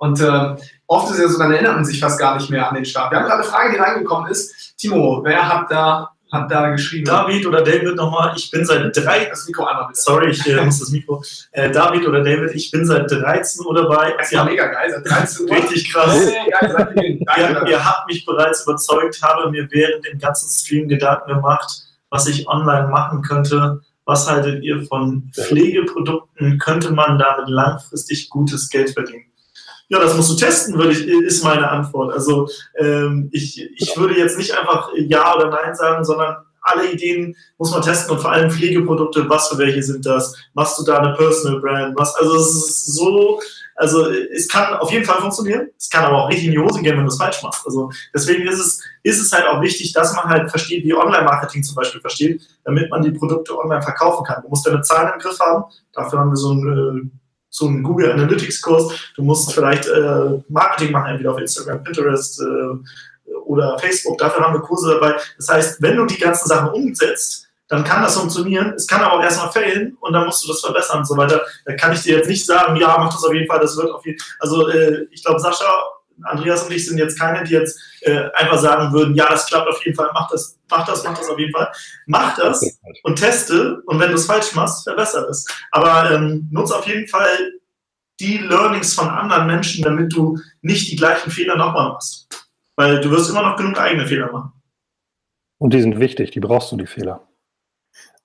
Und äh, oft ist es ja so, dann erinnert man sich fast gar nicht mehr an den Start. Wir haben gerade eine Frage, die reingekommen ist. Timo, wer hat da, hat da geschrieben? David oder David nochmal, ich bin seit drei. Das Mikro einmal bitte. Sorry, ich äh, muss das Mikro. Äh, David oder David, ich bin seit 13 Uhr dabei. Das ist ja mega geil, seit 13 Uhr. Richtig krass. Hey, geil, ihr, ihr habt mich bereits überzeugt, habe mir während dem ganzen Stream Gedanken gemacht, was ich online machen könnte Was haltet ihr von Pflegeprodukten? Könnte man damit langfristig gutes Geld verdienen? Ja, das musst du testen, würde ich, ist meine Antwort. Also ähm, ich, ich würde jetzt nicht einfach Ja oder Nein sagen, sondern alle Ideen muss man testen und vor allem Pflegeprodukte, was für welche sind das? Machst du da eine Personal Brand? Was? Also es ist so, also es kann auf jeden Fall funktionieren. Es kann aber auch richtig in die Hose gehen, wenn du es falsch machst. Also deswegen ist es, ist es halt auch wichtig, dass man halt versteht, wie Online-Marketing zum Beispiel versteht, damit man die Produkte online verkaufen kann. Du musst deine Zahlen im Griff haben. Dafür haben wir so ein äh, so einen Google Analytics Kurs. Du musst vielleicht äh, Marketing machen, entweder auf Instagram, Pinterest äh, oder Facebook. Dafür haben wir Kurse dabei. Das heißt, wenn du die ganzen Sachen umsetzt, dann kann das funktionieren. Es kann aber auch erstmal fehlen und dann musst du das verbessern und so weiter. Da kann ich dir jetzt nicht sagen, ja, mach das auf jeden Fall, das wird auf jeden Fall. Also äh, ich glaube, Sascha, Andreas und ich sind jetzt keine, die jetzt äh, einfach sagen würden, ja, das klappt auf jeden Fall, mach das, mach das, mach das auf jeden Fall. Mach das und teste und wenn du es falsch machst, verbessere es. Aber ähm, nutze auf jeden Fall die Learnings von anderen Menschen, damit du nicht die gleichen Fehler nochmal machst. Weil du wirst immer noch genug eigene Fehler machen. Und die sind wichtig, die brauchst du, die Fehler.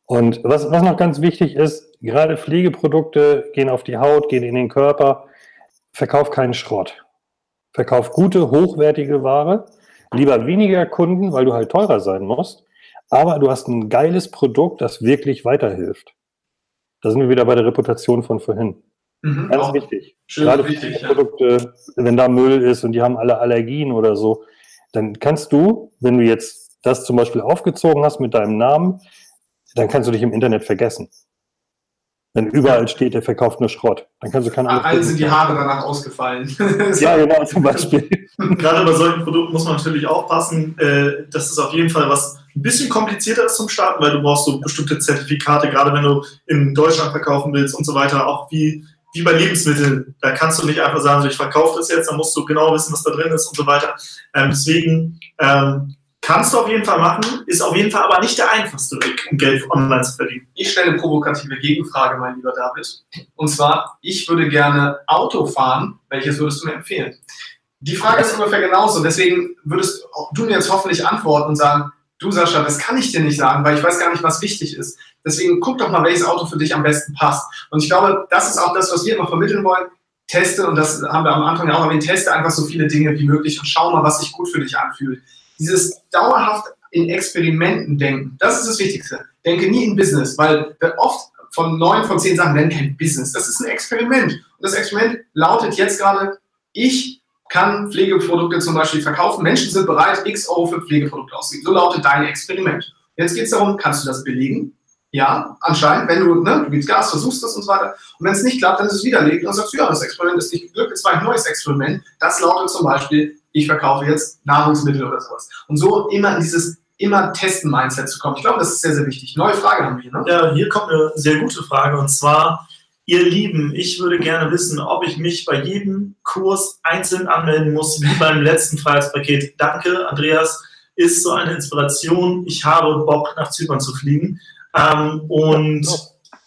Und was, was noch ganz wichtig ist, gerade Pflegeprodukte gehen auf die Haut, gehen in den Körper. Verkauf keinen Schrott. Verkauf gute, hochwertige Ware. Lieber weniger Kunden, weil du halt teurer sein musst. Aber du hast ein geiles Produkt, das wirklich weiterhilft. Da sind wir wieder bei der Reputation von vorhin. Mhm, Ganz wichtig. Gerade wichtig, Produkte, ja. wenn da Müll ist und die haben alle Allergien oder so, dann kannst du, wenn du jetzt das zum Beispiel aufgezogen hast mit deinem Namen, dann kannst du dich im Internet vergessen. Wenn überall steht, der verkauft nur Schrott, dann kannst du keine Ahnung. Alle sind die Haare danach ausgefallen. ja, genau, zum Beispiel. Gerade bei solchen Produkten muss man natürlich aufpassen. Äh, das ist auf jeden Fall was ein bisschen komplizierter ist zum Starten, weil du brauchst so bestimmte Zertifikate, gerade wenn du in Deutschland verkaufen willst und so weiter. Auch wie, wie bei Lebensmitteln. Da kannst du nicht einfach sagen, so, ich verkaufe das jetzt, dann musst du genau wissen, was da drin ist und so weiter. Ähm, deswegen ähm, Kannst du auf jeden Fall machen, ist auf jeden Fall aber nicht der einfachste Weg, um Geld online zu verdienen. Ich stelle eine provokative Gegenfrage, mein lieber David. Und zwar, ich würde gerne Auto fahren. Welches würdest du mir empfehlen? Die Frage ist ungefähr genauso. Deswegen würdest du mir jetzt hoffentlich antworten und sagen, du Sascha, das kann ich dir nicht sagen, weil ich weiß gar nicht, was wichtig ist. Deswegen guck doch mal, welches Auto für dich am besten passt. Und ich glaube, das ist auch das, was wir immer vermitteln wollen. Teste, und das haben wir am Anfang ja auch erwähnt, teste einfach so viele Dinge wie möglich und schau mal, was sich gut für dich anfühlt dieses dauerhaft in Experimenten denken, das ist das Wichtigste. Denke nie in Business, weil oft von neun von zehn Sachen nennen kein Business. Das ist ein Experiment. Und das Experiment lautet jetzt gerade, ich kann Pflegeprodukte zum Beispiel verkaufen. Menschen sind bereit, x Euro für Pflegeprodukte auszugeben. So lautet dein Experiment. Jetzt geht es darum, kannst du das belegen? Ja, anscheinend, wenn du, ne, du gibst Gas, versuchst das und so weiter. Und wenn es nicht klappt, dann ist es widerlegt und sagst ja, das Experiment ist nicht geglückt, jetzt war ein neues Experiment. Das lautet zum Beispiel, ich verkaufe jetzt Nahrungsmittel oder sowas. Und so immer in dieses immer Testen-Mindset zu kommen. Ich glaube, das ist sehr, sehr wichtig. Neue Frage haben wir. Ne? Ja, hier kommt eine sehr gute Frage und zwar, ihr Lieben, ich würde gerne wissen, ob ich mich bei jedem Kurs einzeln anmelden muss, wie beim letzten Freiheitspaket. Danke, Andreas, ist so eine Inspiration. Ich habe Bock, nach Zypern zu fliegen. Ähm, und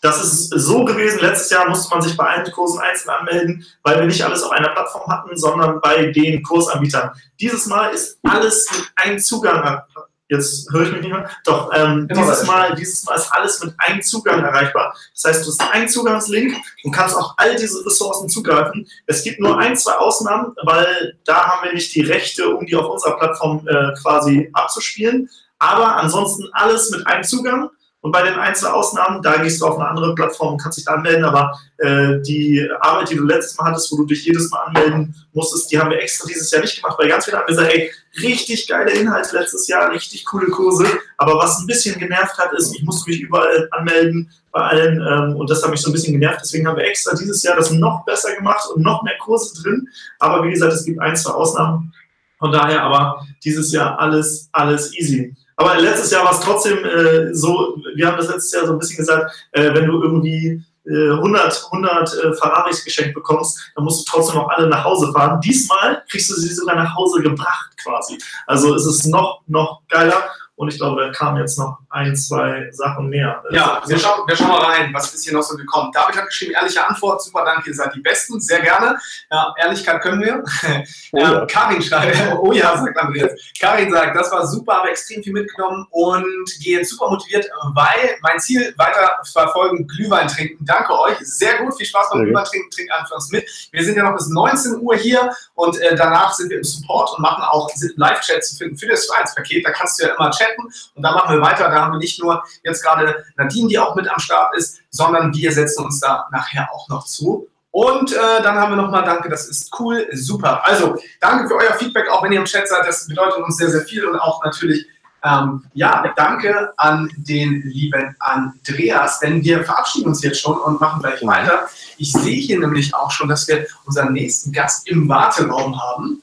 das ist so gewesen. Letztes Jahr musste man sich bei allen Kursen einzeln anmelden, weil wir nicht alles auf einer Plattform hatten, sondern bei den Kursanbietern. Dieses Mal ist alles mit einem Zugang. Jetzt höre ich mich nicht mehr. Doch, ähm, dieses, Mal, dieses Mal ist alles mit einem Zugang erreichbar. Das heißt, du hast einen Zugangslink und kannst auch all diese Ressourcen zugreifen. Es gibt nur ein, zwei Ausnahmen, weil da haben wir nicht die Rechte, um die auf unserer Plattform äh, quasi abzuspielen. Aber ansonsten alles mit einem Zugang. Und bei den Einzelausnahmen, da gehst du auf eine andere Plattform und kannst dich da anmelden, aber äh, die Arbeit, die du letztes Mal hattest, wo du dich jedes Mal anmelden musstest, die haben wir extra dieses Jahr nicht gemacht, weil ganz viele haben gesagt, hey, richtig geile Inhalte letztes Jahr, richtig coole Kurse, aber was ein bisschen genervt hat, ist, ich musste mich überall anmelden, bei allen, ähm, und das hat mich so ein bisschen genervt, deswegen haben wir extra dieses Jahr das noch besser gemacht und noch mehr Kurse drin, aber wie gesagt, es gibt ein, zwei Ausnahmen, von daher aber dieses Jahr alles, alles easy. Aber letztes Jahr war es trotzdem äh, so, wir haben das letztes Jahr so ein bisschen gesagt, äh, wenn du irgendwie 100, 100 äh, Ferraris geschenkt bekommst, dann musst du trotzdem noch alle nach Hause fahren. Diesmal kriegst du sie sogar nach Hause gebracht quasi. Also es ist noch, noch geiler. Und ich glaube, da kamen jetzt noch ein, zwei Sachen mehr. Ja, wir schauen, wir schauen mal rein, was ist hier noch so gekommen. David hat geschrieben, ehrliche Antwort, super, danke, ihr seid die Besten, sehr gerne. Ja, Ehrlichkeit können wir. Oh ja. Karin schreibt, oh ja, sagt Andreas. Karin sagt, das war super, habe extrem viel mitgenommen und gehe jetzt super motiviert, weil mein Ziel weiter verfolgen, Glühwein trinken. Danke euch, sehr gut, viel Spaß beim. Glühwein trinken, trinkt einfach uns mit. Wir sind ja noch bis 19 Uhr hier und äh, danach sind wir im Support und machen auch sind Live-Chat zu finden für das Freiheitspaket. Da kannst du ja immer chatten und da machen wir weiter. Da haben wir nicht nur jetzt gerade Nadine, die auch mit am Start ist, sondern wir setzen uns da nachher auch noch zu. Und äh, dann haben wir nochmal Danke, das ist cool, super. Also danke für euer Feedback, auch wenn ihr im Chat seid, das bedeutet uns sehr, sehr viel und auch natürlich ähm, ja, danke an den lieben Andreas, denn wir verabschieden uns jetzt schon und machen gleich weiter. Ich sehe hier nämlich auch schon, dass wir unseren nächsten Gast im Warteraum haben.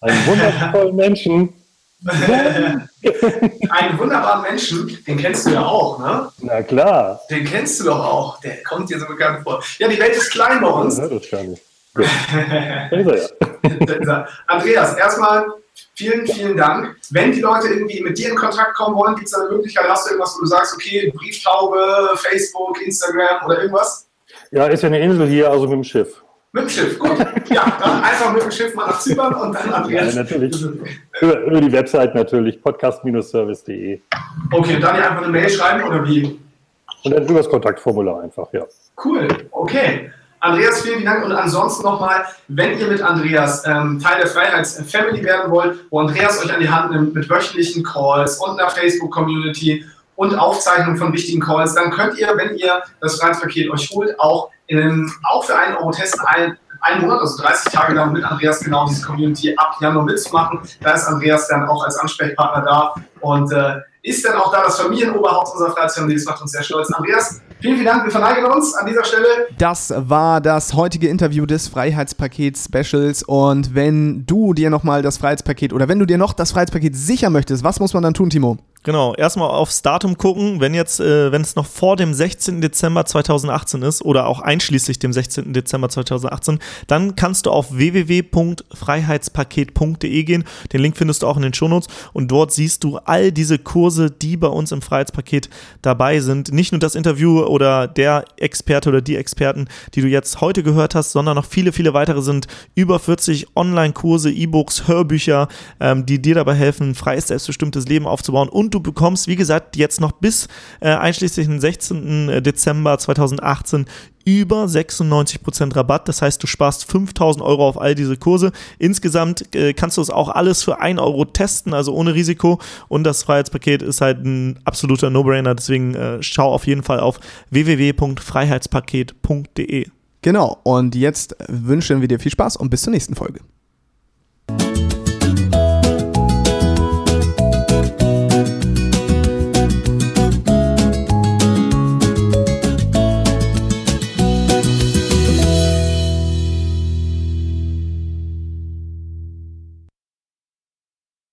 Einen wundervollen Menschen. Einen wunderbaren Menschen, den kennst du ja auch, ne? Na klar. Den kennst du doch auch. Der kommt dir so bekannt vor. Ja, die Welt ist klein bei uns. hört es gar nicht. Gut. Ja. Andreas, erstmal vielen, vielen Dank. Wenn die Leute irgendwie mit dir in Kontakt kommen wollen, gibt es da eine Möglichkeit, hast du irgendwas, wo du sagst, okay, Brieftaube, Facebook, Instagram oder irgendwas? Ja, ist ja eine Insel hier, also mit dem Schiff. Mit dem Schiff, gut. Ja, dann einfach mit dem Schiff mal nach Zypern und dann Ja, Andreas. natürlich. Über, über die Website natürlich, podcast-service.de. Okay, und dann hier einfach eine Mail schreiben oder wie? Und dann über das Kontaktformular einfach, ja. Cool, okay. Andreas, vielen Dank. Und ansonsten nochmal, wenn ihr mit Andreas ähm, Teil der Freiheits-Family werden wollt, wo Andreas euch an die Hand nimmt mit wöchentlichen Calls und einer Facebook-Community und Aufzeichnung von wichtigen Calls, dann könnt ihr, wenn ihr das Freiheitspaket euch holt, auch, in, auch für einen Euro testen, ein, einen Monat, also 30 Tage lang mit Andreas genau diese Community ab Januar mitzumachen. Da ist Andreas dann auch als Ansprechpartner da und äh, ist dann auch da das Familienoberhaupt unserer Freiheitsfamily. Das macht uns sehr stolz. Andreas, vielen, vielen Dank. Wir verneigen uns an dieser Stelle. Das war das heutige Interview des Freiheitspaket Specials. Und wenn du dir nochmal das Freiheitspaket oder wenn du dir noch das Freiheitspaket sichern möchtest, was muss man dann tun, Timo? Genau, erstmal aufs Datum gucken, wenn jetzt, äh, wenn es noch vor dem 16. Dezember 2018 ist oder auch einschließlich dem 16. Dezember 2018, dann kannst du auf www.freiheitspaket.de gehen. Den Link findest du auch in den Shownotes und dort siehst du all diese Kurse, die bei uns im Freiheitspaket dabei sind. Nicht nur das Interview oder der Experte oder die Experten, die du jetzt heute gehört hast, sondern noch viele, viele weitere sind über 40 Online-Kurse, E-Books, Hörbücher, ähm, die dir dabei helfen, ein freies, selbstbestimmtes Leben aufzubauen. Du bekommst, wie gesagt, jetzt noch bis äh, einschließlich den 16. Dezember 2018 über 96% Rabatt. Das heißt, du sparst 5000 Euro auf all diese Kurse. Insgesamt äh, kannst du es auch alles für 1 Euro testen, also ohne Risiko. Und das Freiheitspaket ist halt ein absoluter No-Brainer. Deswegen äh, schau auf jeden Fall auf www.freiheitspaket.de. Genau, und jetzt wünschen wir dir viel Spaß und bis zur nächsten Folge.